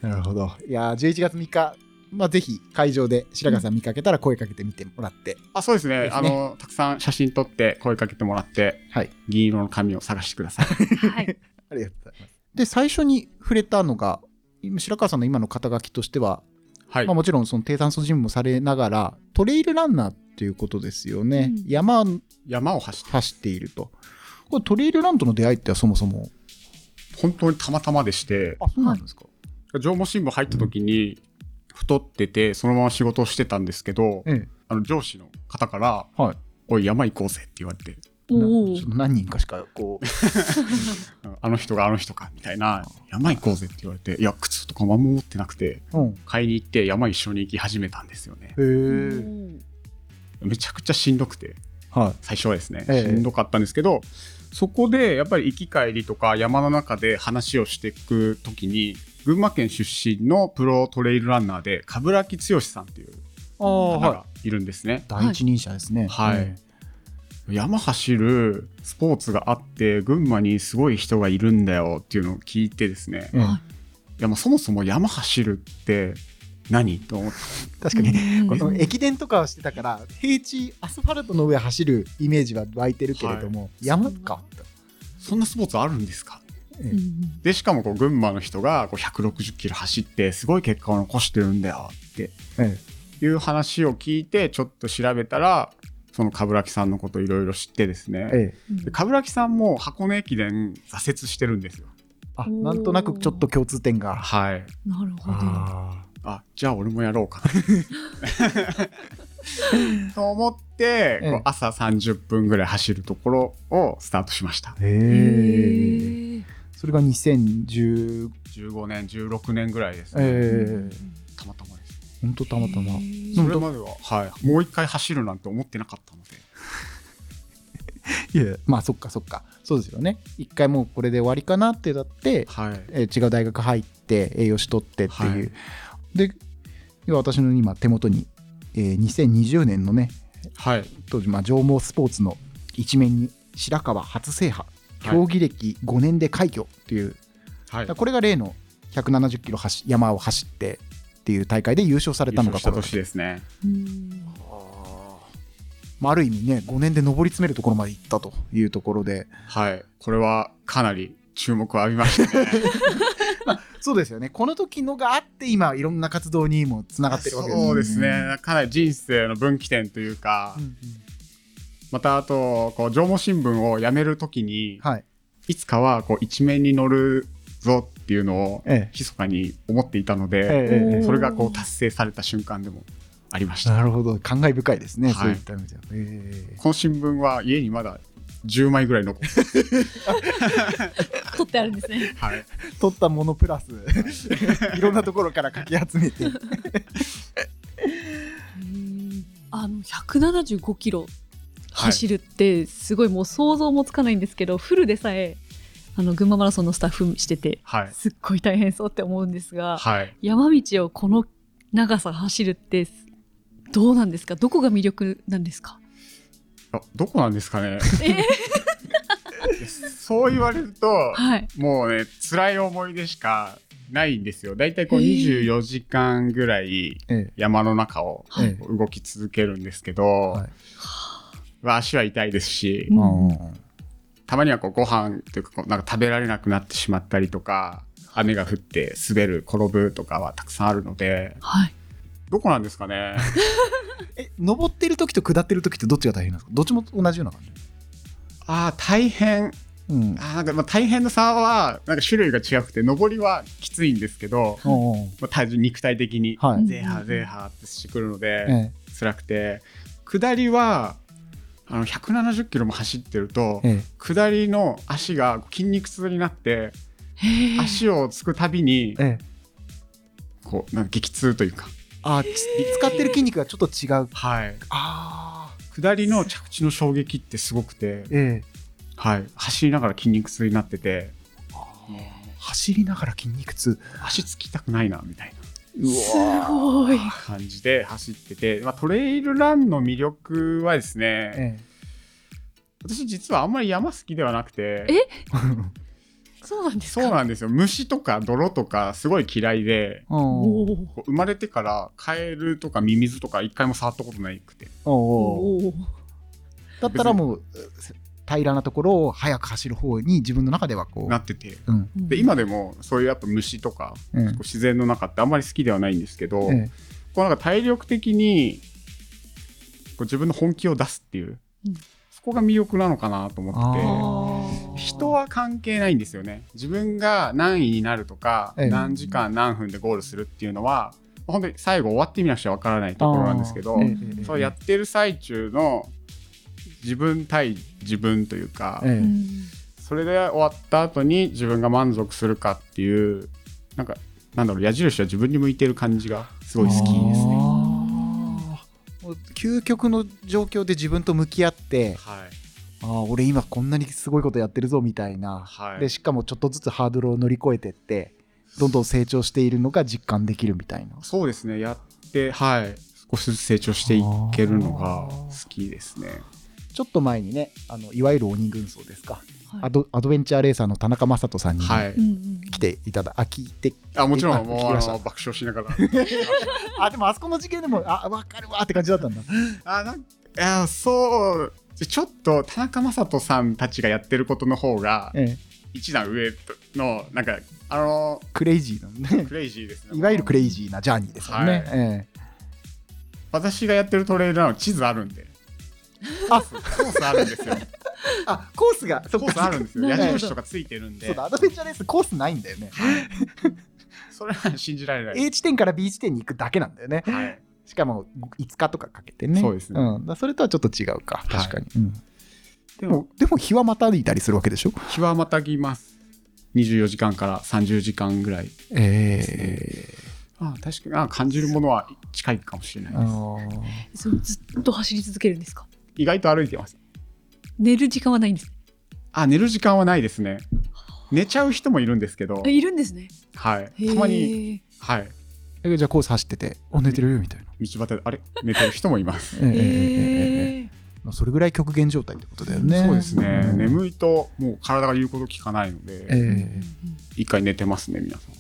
なるほど。いやー11月3日。まあぜひ会場で白川さん見かけたら声かけてみてもらって、あそうですね。ですね。あのたくさん写真撮って声かけてもらってはい。銀色の紙を探してください。はい。ありがとうございます。で最初に触れたのが今白川さんの今の肩書きとしては、はい、まあ、もちろんその低酸素ジムもされながらトレイルランナーっていうことですよね、うん。山山を走って。走っているとこれトレイルランとの出会いってそもそも？本当にたまたまでして。あそうなんですか、上毛新聞入った時に太っててそのまま仕事をしてたんですけどええ。あの上司の方からはい「おい山行こうぜ」って言われて。おおちょっと何人かしかこう。あの人があの人かみたいな「山行こうぜ」って言われていや靴とか何も持ってなくてうん。買いに行って山一緒に行き始めたんですよねへえめちゃくちゃしんどくて。はい。最初はですね、ええ。しんどかったんですけどそこでやっぱり行き帰りとか山の中で話をしていく時に群馬県出身のプロトレイルランナーで冠城剛さんっていうあ方はがいるんですね。第一人者ですね。はい。え山走るスポーツがあって群馬にすごい人がいるんだよっていうのを聞いてですね、ええ。えはいやまあそもそも山走るって何？と思って確かに。うん。この駅伝とかはしてたから平地アスファルトの上走るイメージは湧いてるけれども、山かそんなスポーツあるんですか？でしかもこう群馬の人がこう160キロ走ってすごい結果を残してるんだよって。えいう話を聞いてちょっと調べたらその冠城さんのこといろいろ知ってですね、ええ。で冠城さんも箱根駅伝挫折してるんですよ。あなんとなくちょっと共通点が。はい。なるほど。ああじゃあ俺もやろうか。な と思って、ええ。こう朝30分ぐらい走るところをスタートしました。ーへえそれが2010 15年16年ぐらいですね、ええ。たまたまです。本当たまたま。それまでは、はい、もう一回走るなんて思ってなかったので。いやまあそっかそっか。そうですよね。一回もうこれで終わりかなってだって、はい。えー違う大学入って栄養士取ってっていう、はいで要は私の今手元に、えー2020年のねはい。当時まあ上毛スポーツの一面に白川初制覇競技歴5年で快挙っていう、はい。これが例の170キロ走山を走ってっていう大会で優勝されたのがこれ年ですね。うん。まあ、ある意味ね5年で上り詰めるところまで行ったというところで。はい。これはかなり注目を浴びましたね そうですよね。この時のがあって今いろんな活動にもつながってるわけです。よそうですね。かなり人生の分岐点というか、うんうん。またあとこう上毛新聞を辞めるときに、はい。いつかはこう一面に載るぞっていうのをええ。密かに思っていたので、ええええそれがこう達成された瞬間でもありました。なるほど。感慨深いですね、はい。そういった意味では、え。この新聞は家にまだ10枚ぐらい残って。取ってあるんですね。はい。ー取ったものプラス いろんなところからかき集めて。175キロ走るってすごいもう想像もつかないんですけど、フルでさえあの群馬マラソンのスタッフしててはい。すっごい大変そうって思うんですが、はい。山道をこの長さ走るってどうなんですか？どこが魅力なんですか？あどこなんですかね？え？そう言われるとはい。もうね辛い思い出しかないんですよ。大体こうへー。24時間ぐらいええ。山の中をはい動き続けるんですけど、はい。まあ足は痛いですし、うんうん。たまにはこうご飯というかこうなんか食べられなくなってしまったりとか雨が降って滑る転ぶとかはたくさんあるのではい。どこなんですかね？え登ってる時と下ってる時ってどっちが大変なんですか？どっちも同じような感じ？ああ大変。うん。あーなんかまあ大変な差はなんか種類が違くて上りはきついんですけど、まあ、体重肉体的に。はい。ゼーハーゼーハーってしてくるので、え辛くて。下りはあの170キロも走ってると、ええ。下りの足が筋肉痛になって足をつくたびにこうなんか激痛というか、あつ使ってる筋肉がちょっと違う。はい、ああ下りの着地の衝撃ってすごくて、ええ。はい、走りながら筋肉痛になってて走りながら筋肉痛足つきたくないなみたいな。うすごい。感じで走ってて、まあ、トレイルランの魅力はですねえ。私実はあんまり山好きではなくてえ？そうなんですか？そうなんですよ。虫とか泥とかすごい嫌いで生まれてからカエルとかミミズとか一回も触ったことないくて。だったらもう平らなところを速く走る方に自分の中ではこうなってて。うん。で今でもそういうやっぱ虫とかうん。自然の中ってあんまり好きではないんですけど、えこうなんか体力的にこう自分の本気を出すっていう、うん。そこが魅力なのかなと思ってて人は関係ないんですよね。自分が何位になるとか、ええ。何時間何分でゴールするっていうのは本当に最後終わってみなくちゃわからないところなんですけど、えそうやってる最中の自分対自分というか、それで終わった後に自分が満足するかっていうなんかなんだろう矢印は自分に向いてる感じがすごい好きですね。究極の状況で自分と向き合ってはいああ俺今こんなにすごいことやってるぞみたいな、はい。でしかもちょっとずつハードルを乗り越えてってどんどん成長しているのが実感できるみたいな。そうですね。やってはい。少しずつ成長していけるのが好きですね。ちょっと前にねあのいわゆる鬼軍曹ですか、はい。アドアドベンチャーレーサーの田中雅人さんに、はい。来ていただあ聞いてあもちろあんもうあの爆笑しながら。あでもあそこの事件でもあ分かるわって感じだったんだ。あなんいやそうちょっと田中雅人さんたちがやってることの方がええ。一段上のなんかあのクレイジーなねクレイジーですね。いわゆるクレイジーなジャーニーですよね、はい。え私がやってるトレイルランは地図あるんで。あコースあるんですよ。えあコースがそコースあるんですよ。矢印とかついてるんで。そうだアドベンチャーレースコースないんだよね。それは信じられない。A 地点から B 地点に行くだけなんだよね。はいしかも5日とかかけてね。そうですね。ん、だそれとはちょっと違うか。確かに、うん。ででももでも日はまたいたりするわけでしょ？日はまたぎます。24時間から30時間ぐらい。ええ。あ確かに。あ感じるものは近いかもしれないです。あー。そうずっと走り続けるんですか？意外と歩いてます。寝る時間はないんですあ寝る時間はないですね。寝ちゃう人もいるんですけど。あいるんですね。はい。たまににはいえじゃあコース走ってて「あ寝てる？よ」みたいな、道端であれ？寝てる人もいます。ええそれぐらい極限状態ってことだよね。そうですね、うん。眠いともう体が言うこと聞かないので、ええ一回寝てますね皆さん。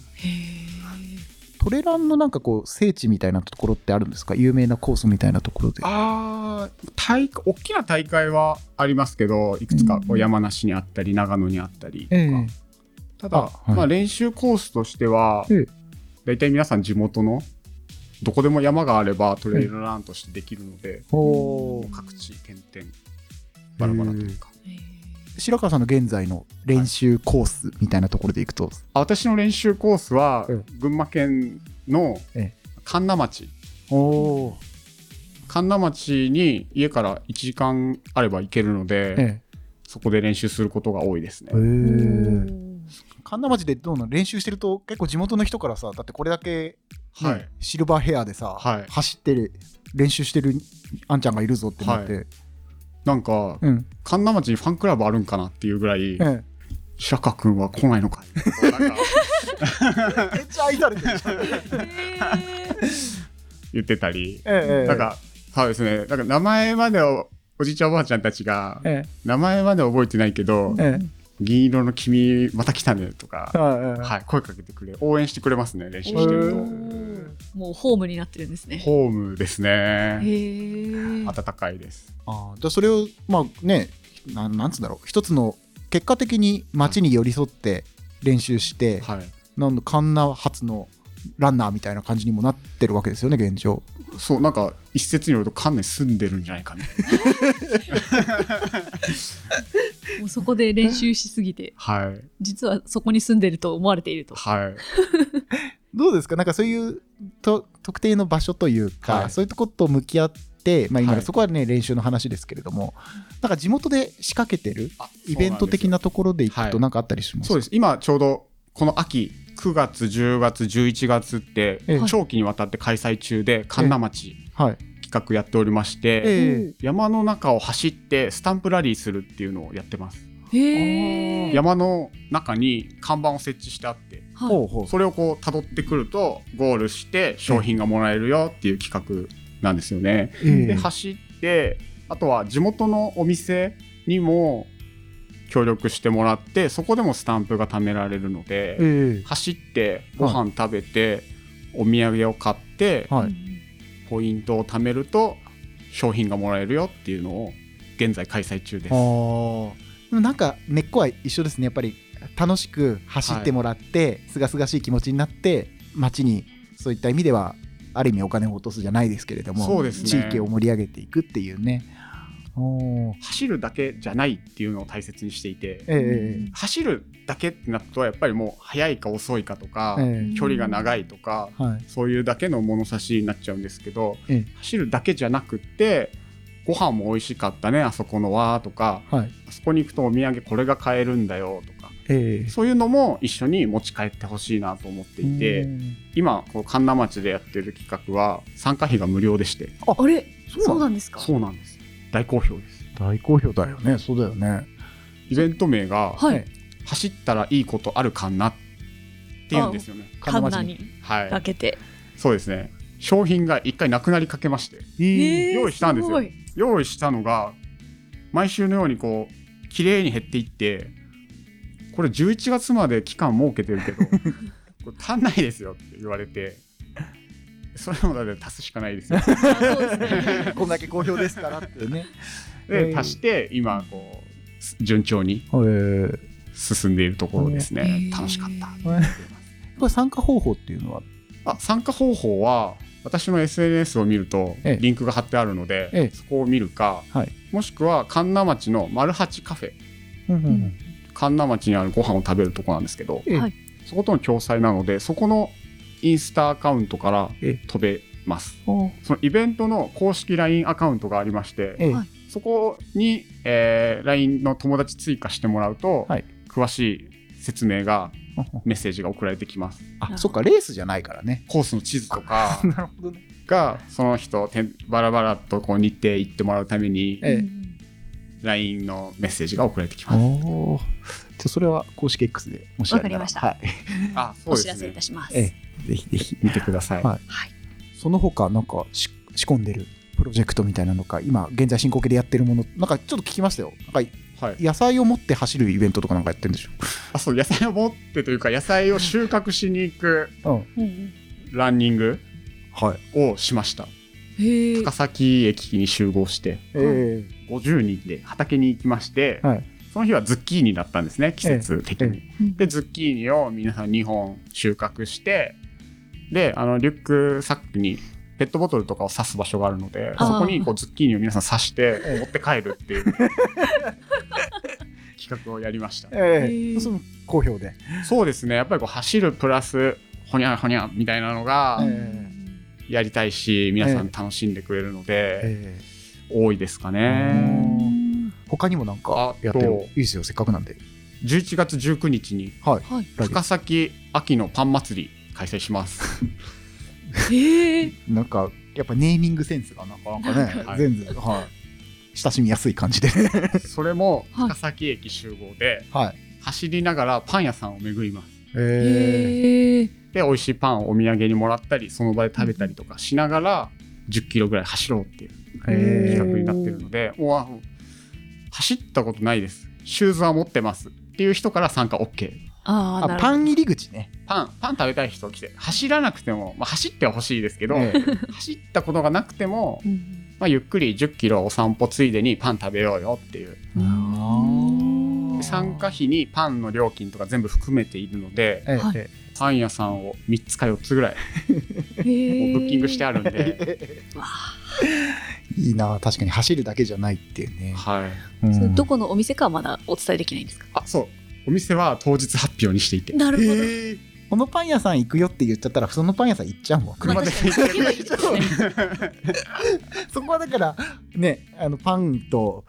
トレランのなんかこう聖地みたいなところってあるんですか？有名なコースみたいなところで。あー大会大きな大会はありますけどいくつか山梨にあったり長野にあったりとか、ええ。ただ、あはい。まあ、練習コースとしては、ええ大体皆さん地元のどこでも山があればトレイルランとしてできるので、各地点々バラバラというか、白川さんの現在の練習コースみたいなところでいくと、あ私の練習コースは、え群馬県のえ神流町。神流町に家から1時間あれば行けるので、えそこで練習することが多いですね神田町でどうなの練習してると結構地元の人からさだってこれだけ、ねはい。シルバーヘアでさ、はい。走ってる練習してるあんちゃんがいるぞってなって、なんかうん。神田町にファンクラブあるんかなっていうぐらいええ。白川君は来ないのかめっちゃ愛されてる。言ってたり。ええええ。なんかそうですね。なんか名前までをおじいちゃんおばあちゃんたちがえ名前まで覚えてないけどえええ銀色の君また来たねとかはいはい声かけてくれ応援してくれますね練習してると。もうホームになってるんですね。ホームですへねえ。暖かいです。あーじゃあそれをまあねなんなんつうんだろう。一つの結果的に街に寄り添って練習して、はい。なんだカンナ発のランナーみたいな感じにもなってるわけですよね現状。そうなんか一説によると関内住んでるんじゃないかね。もうそこで練習しすぎて、はい。実はそこに住んでると思われていると。はい。どうですか？なんかそういうと特定の場所というか、はい。そういうとこと向き合って、まあ、今はい。そこはね練習の話ですけれどもなんか地元で仕掛けてるあイベント的なところで行くはい。となんかあったりしますそうです。今ちょうどこの秋9月10月11月ってええ。長期にわたって開催中で神田町はい。企画やっておりまして、え山の中を走ってスタンプラリーするっていうのをやってます。山の中に看板を設置してあってえほうほう。それをこう辿ってくるとゴールして商品がもらえるよっていう企画なんですよね。ええ。で走ってあとは地元のお店にも協力してもらってそこでもスタンプが貯められるので、ええ。走ってご飯食べて、お土産を買って、はい。ポイントを貯めると商品がもらえるよっていうのを現在開催中です。でもなんか根っこは一緒ですね。やっぱり楽しく走ってもらってすがすがしい気持ちになって街にそういった意味ではある意味お金を落とすじゃないですけれどもそうですね。地域を盛り上げていくっていうね走るだけじゃないっていうのを大切にしていて、ええ走るだけってなるとやっぱりもう速いか遅いかとか、ええ。距離が長いとかはい。そういうだけの物差しになっちゃうんですけど、え走るだけじゃなくってご飯も美味しかったねあそこのはとかはい。あそこに行くとお土産これが買えるんだよとかええ。そういうのも一緒に持ち帰ってほしいなと思っていて今こう神田町でやってる企画は参加費が無料でして。あれ？そうそうなんですか。そうなんです大好評です。大好評だよね。そうだよね。イベント名がはい。走ったらいいことあるかなっていうんですよね。カンナに。はい。かけて。そうですね。商品が一回なくなりかけましてええ用意したんですよ。用意したのが毎週のようにこう綺麗に減っていってこれ11月まで期間設けてるけど これ足んないですよって言われてそれもだって足すしかないですよ。こんだけ好評ですからってね。で足して今こう順調にええ進んでいるところですね。楽しかった。これ参加方法っていうのは？あ参加方法は私の SNS を見るとええ。リンクが貼ってあるので、ええ。そこを見るか、はい。もしくは神田町の丸八カフェ。うんうんうん。神田町にあるご飯を食べるとこなんですけど、ええ。はい。そことの共催なのでそこのインスタアカウントからえ。え飛べます。お。そのイベントの公式 LINE アカウントがありまして、そこに、えー LINE の友達追加してもらうと、はい。詳しい説明がメッセージが送られてきます。あそっかレースじゃないからね。コースの地図とか なるほどね。がその人てんバラバラとこう日程行ってもらうためにええ。LINE のメッセージが送られてきます。じゃあそれは公式 X でもしわかりました。はい。あそうね。お知らせいた。します。ええ。ぜひぜひ見てください。はい。その他なんかし仕込んでるプロジェクトみたいなのか今現在進行形でやってるものなんかちょっと聞きましたよ。なんかはい、野菜を持って走るイベントとかなんかやってるんでしょ？あそう野菜を持ってというか野菜を収穫しに行くうん。ランニングはい。をしました。へえ。高崎駅に集合して。え50人で畑に行きまして、えはいその日はズッキーニだったんですね季節的に。えうん。でズッキーニを皆さん2本収穫してであのリュックサックにペットボトルとかを刺す場所があるのでそこにこうズッキーニを皆さん刺して持って帰るっていう 企画をやりました。えその好評で。そうですね。やっぱりこう走るプラスほにゃほにゃみたいなのがえやりたいし皆さん楽しんでくれるのでええ。多いですかうね。ん他にもなんかやってる？あといいですよせっかくなんで。11月19日にはい。高崎秋のパン祭り開催します。へえ。なんかやっぱネーミングセンスがなかなかねはい。全部、はい、親しみやすい感じで。それもはい。高崎駅集合ではい。走りながらパン屋さんを巡ります。えへえで美味しいパンをお土産にもらったりその場で食べたりとかしながら10キロぐらい走ろうっていうえ企画になってるので、もうあ走ったことないです。シューズは持ってます。っていう人から参加 OK あーなるほど。あパン入り口ね、パンパン食べたい人来て。走らなくても、まあ、走っては欲しいですけど、え。走ったことがなくても、うん。まあ、ゆっくり10キロお散歩ついでにパン食べようよっていう。参加費にパンの料金とか全部含めているのでえはい。えパン屋さんを3つか4つぐらいブッキングしてあるんで、わいいな確かに走るだけじゃないっていうね、はい、うん。どこのお店かはまだお伝えできないんですか？あそう。お店は当日発表にしていて。なるほど、このパン屋さん行くよって言っちゃったらそのパン屋さん行っちゃうもん。車で行けばいい。ですね。そこはだからねあのパンと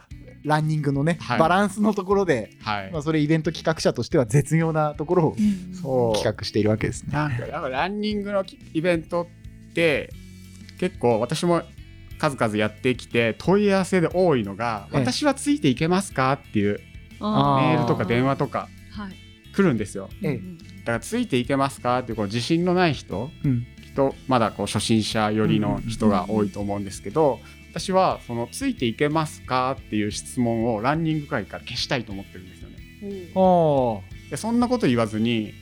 ランニングのね、はい。バランスのところで、はい。まあ、それイベント企画者としては絶妙なところを企画しているわけですね。なんかやっぱランニングのイベントって結構私も数々やってきて問い合わせで多いのが「ええ。私はついていけますか?」っていうメールとか電話とかはい。来るんですよ。だからついていけますかっていうこう自信のない人うん。人まだこう初心者寄りの人が多いと思うんですけど私はそのついていけますかっていう質問をランニング会から消したいと思ってるんですよね。おーでそんなこと言わずに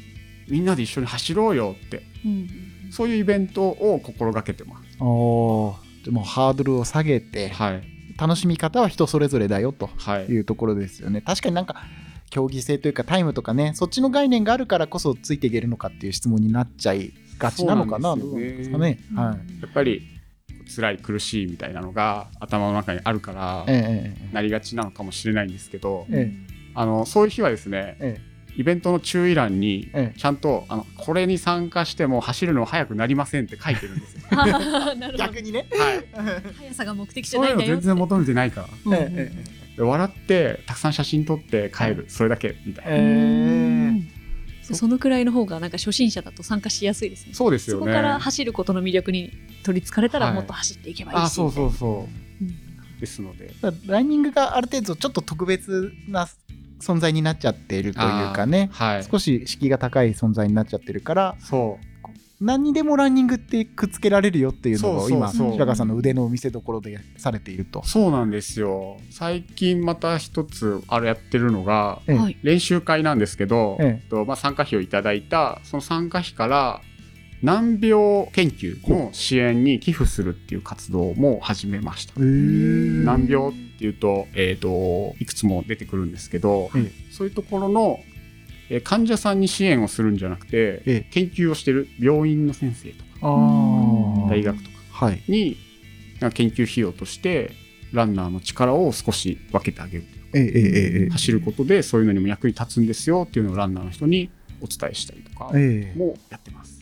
みんなで一緒に走ろうよってうん。そういうイベントを心がけてます。でもハードルを下げてはい。楽しみ方は人それぞれだよとはい。いうところですよね。確かになんか競技性というかタイムとかねそっちの概念があるからこそついていけるのかっていう質問になっちゃいがちなのかななんどうですよね。なんですかね。はい。やっぱり辛い苦しいみたいなのが頭の中にあるからええなりがちなのかもしれないんですけどえあのそういう日はですねえイベントの注意欄にええ。ちゃんとあのこれに参加しても走るのは早くなりませんって書いてるんですよ。逆にね。はい、速さが目的じゃないんだよ。の全然求めてないから。笑ってたくさん写真撮って帰る。それだけみたいな、ええそのくらいの方がなんか初心者だと参加しやすいですね。そうですよね。そこから走ることの魅力に取りつかれたらはい。もっと走っていけばいいし。あそうそうそう。うん。ですので。ランニングがある程度ちょっと特別な存在になっちゃっているというかね。はい。少し敷居が高い存在になっちゃってるから。そう何にでもランニングってくっつけられるよっていうのを今そう白川さんの腕の見せ所でされていると。そうなんですよ最近また一つあれやってるのが。練習会なんですけど、ええっとまあ、参加費をいただいたその参加費から難病研究の支援に寄付するっていう活動も始めました。え難病っていうと,、えー、といくつも出てくるんですけど、えそういうところの、えー患者さんに支援をするんじゃなくて、ええ。研究をしてる病院の先生とか大学とかはい。になんか研究費用としてランナーの力を少し分けてあげるええええええ走ることでそういうのにも役に立つんですよっていうのをランナーの人にお伝えしたりとかええ。もやってます。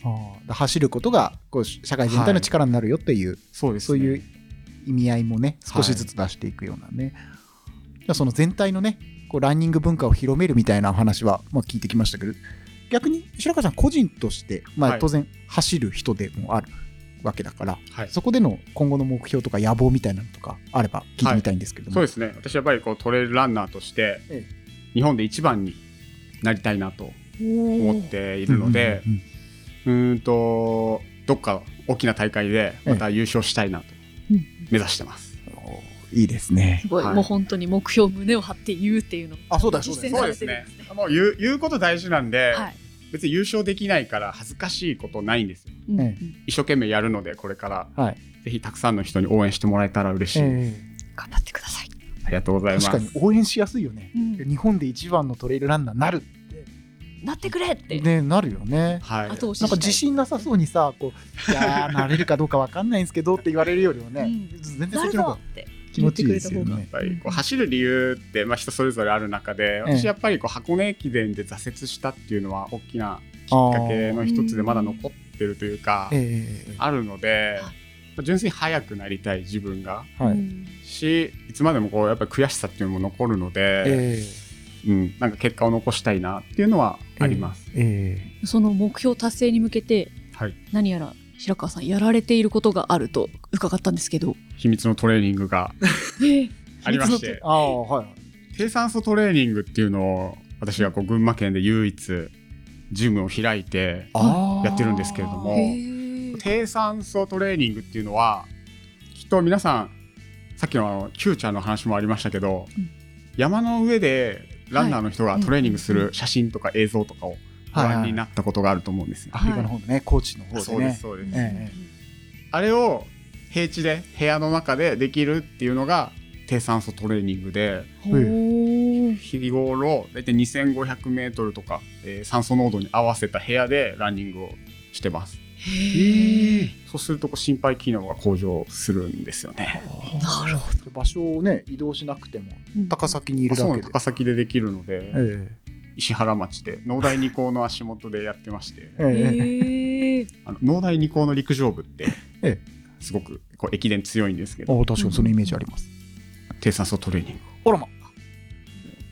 走ることがこう社会全体の力になるよっていう、そうです、ね、そういう意味合いもね少しずつ出していくようなね、じゃあその全体のねこうランニング文化を広めるみたいなお話は、まあ、聞いてきましたけど逆に白川さん個人として、まあ、はい。当然走る人でもあるわけだから、はい。そこでの今後の目標とか野望みたいなのとかあれば聞いてみたいんですけども、そうですね。私やっぱりこうトレイルランナーとしてえ日本で一番になりたいなと思思っているのでうんとどっか大きな大会でまた優勝したいなとうん。目指してます。いいですね。すごい、はい。もう本当に目標胸を張って言うっていうの。をあそうだそうだ。実践されてるんですね。もう言う言うこと大事なんで、はい。別に優勝できないから恥ずかしいことないんですよ。うんえ一生懸命やるのでこれから。はい、ぜひたくさんの人に応援してもらえたら嬉しい、え頑張ってください。ありがとうございます。確かに応援しやすいよね、うん。日本で一番のトレイルランナーになるなってくれって。ねなるよね。はい、なんか自信なさそうにさこういやーなれるかどうかわかんないんですけどって言われるよりはね、うん。全然そっちの方がぞって気持ちいいですよね。やっぱりこう走る理由って、まあ、人それぞれある中で私やっぱりこう箱根駅伝で挫折したっていうのは大きなきっかけの一つでまだ残ってるというかええあるので、まあ純粋に速くなりたい自分がはい、うんしいつまでもこうやっぱり悔しさっていうのも残るので、えうん、なんか結果を残したいなっていうのはえあります。ええ。その目標達成に向けてはい、何やら白川さんやられていることがあると伺ったんですけど。秘密のトレーニングが ありましてああはい低酸素トレーニングっていうのを私がこう群馬県で唯一ジムを開いてあやってるんですけれども。低酸素トレーニングっていうのはきっと皆さんさっきのあの Q ちゃんの話もありましたけど、うん山の上でランナーの人がトレーニングする写真とか映像とかをご覧になったことがあると思うんですよ。アフリカの方のね高知の方でね。そうですそうです、えあれを平地で部屋の中でできるっていうのが低酸素トレーニングで日頃大体2500メートルとか、えー酸素濃度に合わせた部屋でランニングをしてます。そうするとこう心肺機能が向上するんですよね。なるほ場所をね移動しなくてもど。高崎にいるだけで。そう高崎でできるので、え石原町で農大二高の足元でやってまして。ええ。えへえ。あの農大二高の陸上部ってえすごくこう駅伝強いんですけど。あ確かにそのイメージあります。低酸素トレーニング。あらま。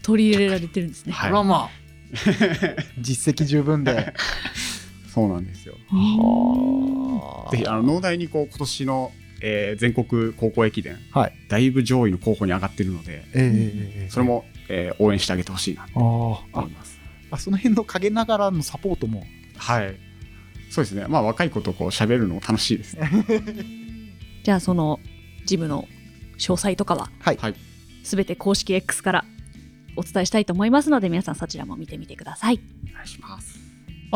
取り入れられてるんですね。はい。あらま。実績十分で。そうなんですよ。はぜひあの農大二高今年の、えー全国高校駅伝、はい。だいぶ上位の候補に上がってるのでええええ。それも、えー応援してあげてほしいなと思います。ああその辺の陰ながらのサポートも。はい。そうですね。まあ若い子とこう喋るのも楽しいですね。じゃあそのジムの詳細とかははい。はい。すべて公式 X からお伝えしたいと思いますので皆さんそちらも見てみてください。お願いします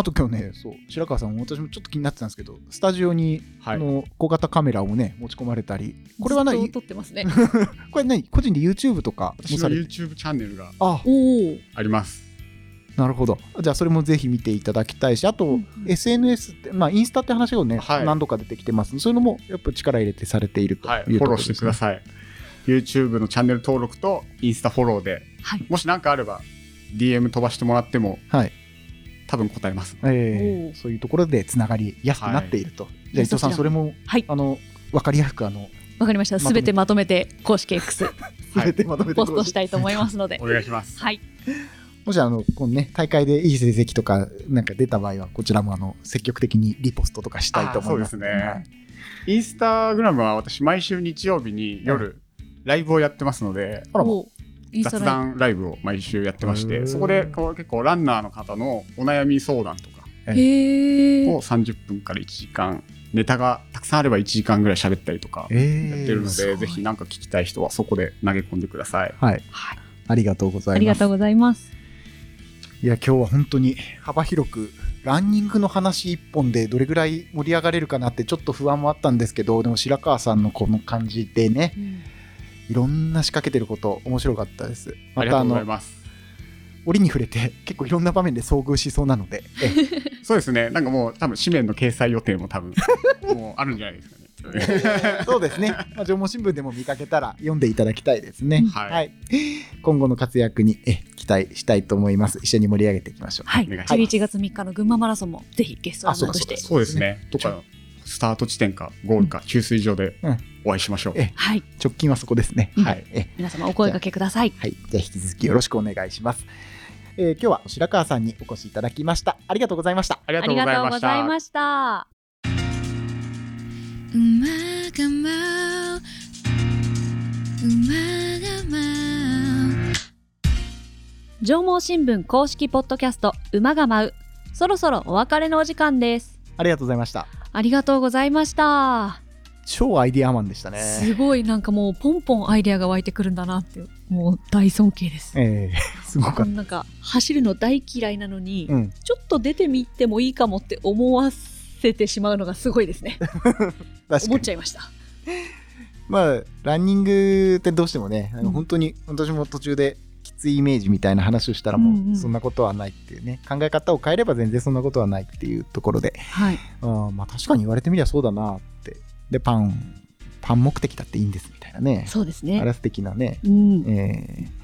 あと今日ねそう。白川さんも私もちょっと気になってたんですけどスタジオに、はい。あの小型カメラをね持ち込まれたりこれは何と撮ってますね。これ何？個人で YouTube とか私の YouTube チャンネルがあ。おお。あります。なるほど。じゃあそれもぜひ見ていただきたいしあと、うんうん。SNS ってまあインスタって話がね、はい。何度か出てきてます。そういうのもやっぱ力入れてされているとはい、いうフォローしてくだいさい。YouTube のチャンネル登録とインスタフォローで、はい。もし何かあれば DM 飛ばしてもらってもはい、多分答えます。えー。そういうところでつながりやすくなっていると、じゃあ伊藤さんそれもはい。あの分かりやすくあのわかりました。すべてまとめて公式 X 全てまとめてポストしたいと思いますので。お。願いします。はい。もしあのこのね大会でいい成績とかなんか出た場合はこちらもあの積極的にリポストとかしたいと思います。あそうですね。インスタグラムは私毎週日曜日に夜、ライブをやってますので、あら雑ライ談ライブを毎週やってまして、そこでこう結構ランナーの方のお悩み相談とか。を30分から1時間、ネタがたくさんあれば1時間ぐらい喋ったりとかえーやってるので、ぜひ何か聞きたい人はそこで投げ込んでください。はいはい。ありがとうございますありがとうございます。いや今日は本当に幅広くランニングの話一本でどれぐらい盛り上がれるかなってちょっと不安もあったんですけどでも白川さんのこの感じでねいろんな仕掛けてること面白かったですありがとうございのます。折に触れて結構いろんな場面で遭遇しそうなのでえ そうですね。なんかもう多分紙面の掲載予定も多分 もうあるんじゃないですかね。そうですね、まあ、縄文新聞でも見かけたら読んでいただきたいですね、はい今後の活躍にえ期待したいと思います一緒に盛り上げていきましょうはい。お願いします11月3日の群馬マラソンもぜひゲストランナーとして。そうですね。とかスタート地点かゴールか給水場でうんお会いしましょう。えはい。直近はそこですね、うんはいえ皆様お声掛けください。はい、じゃあ引き続きよろしくお願いします。えー今日は白川さんにお越しいただきました。ありがとうございました。ありがとうございました。ました。馬が舞う馬が舞う縄文新聞公式ポッドキャスト馬が舞う。そろそろお別れのお時間です。ありがとうございました。ありがとうございました。超アイディアマンでしたね。すごいなんかもうポンポンアイデアが湧いてくるんだなってもう大尊敬です。えー、すごかっなんか走るの大嫌いなのに、た。うん、ちょっと出てみてもいいかもって思わせてしまうのがすごいですね。思っに。ちゃいました。まあ、ランニングってどうしてもね、本当に私も途中でイメージみたいな話をしたらもうんうんうそんなことはないっていうね、考え方を変えれば全然そんなことはないっていうところで、はい。あーまあ確かに言われてみりゃそうだなって。で、パン、パン目的だっていいんですみたいなね。そうですね。あら素敵なね。うん、えー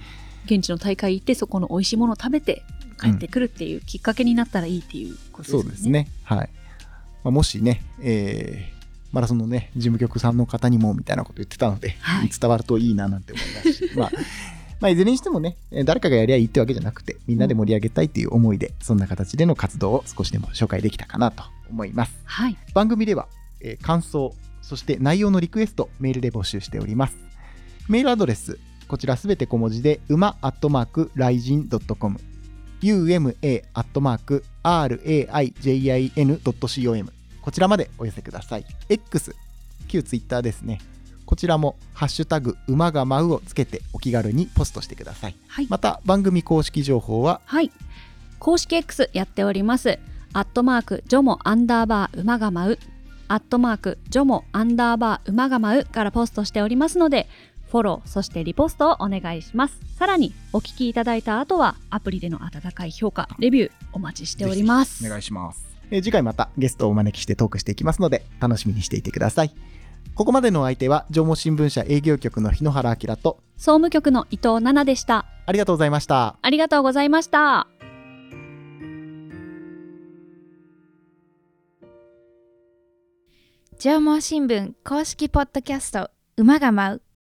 現地の大会行ってそこの美味しいものを食べて帰ってくるっていうきっかけになったらいいっていうことですね。そうです。ね。はい。まあ、もしね、えーマラソンのね、事務局さんの方にもみたいなこと言ってたので、はい 伝わるといいななんて思いますし、まあ、まあ、いずれにしてもね、えー誰かがやりゃいいってわけじゃなくて、みんなで盛り上げたいっていう思いで、そんな形での活動を少しでも紹介できたかなと思います。はい。番組では、えー感想、そして内容のリクエストメールで募集しております。メールアドレスこちらすべて小文字で馬アットマークライジン .com uma アットマーク raijin.com こちらまでお寄せください。X 旧 Twitter ですねこちらもハッシュタグ馬が舞うをつけてお気軽にポストしてくださいはいまた番組公式情報は？はい。公式 X やっております。アットマーク、ジョモアンダーバー馬が舞う。アットマーク、ジョモアンダーバー馬が舞うからポストしておりますので、フォロー、そしてリポストをお願いします。さらに、お聞きいただいた後は、アプリでの温かい評価、レビュー、お待ちしております。お願いしますえー次回またゲストをお招きしてトークしていきますので楽しみにしていてくださいここまでのお相手は縄文新聞社営業局の日野原明と総務局の伊藤奈々でした。ありがとうございましたありがとうございました。縄文新聞公式ポッドキャスト馬が舞う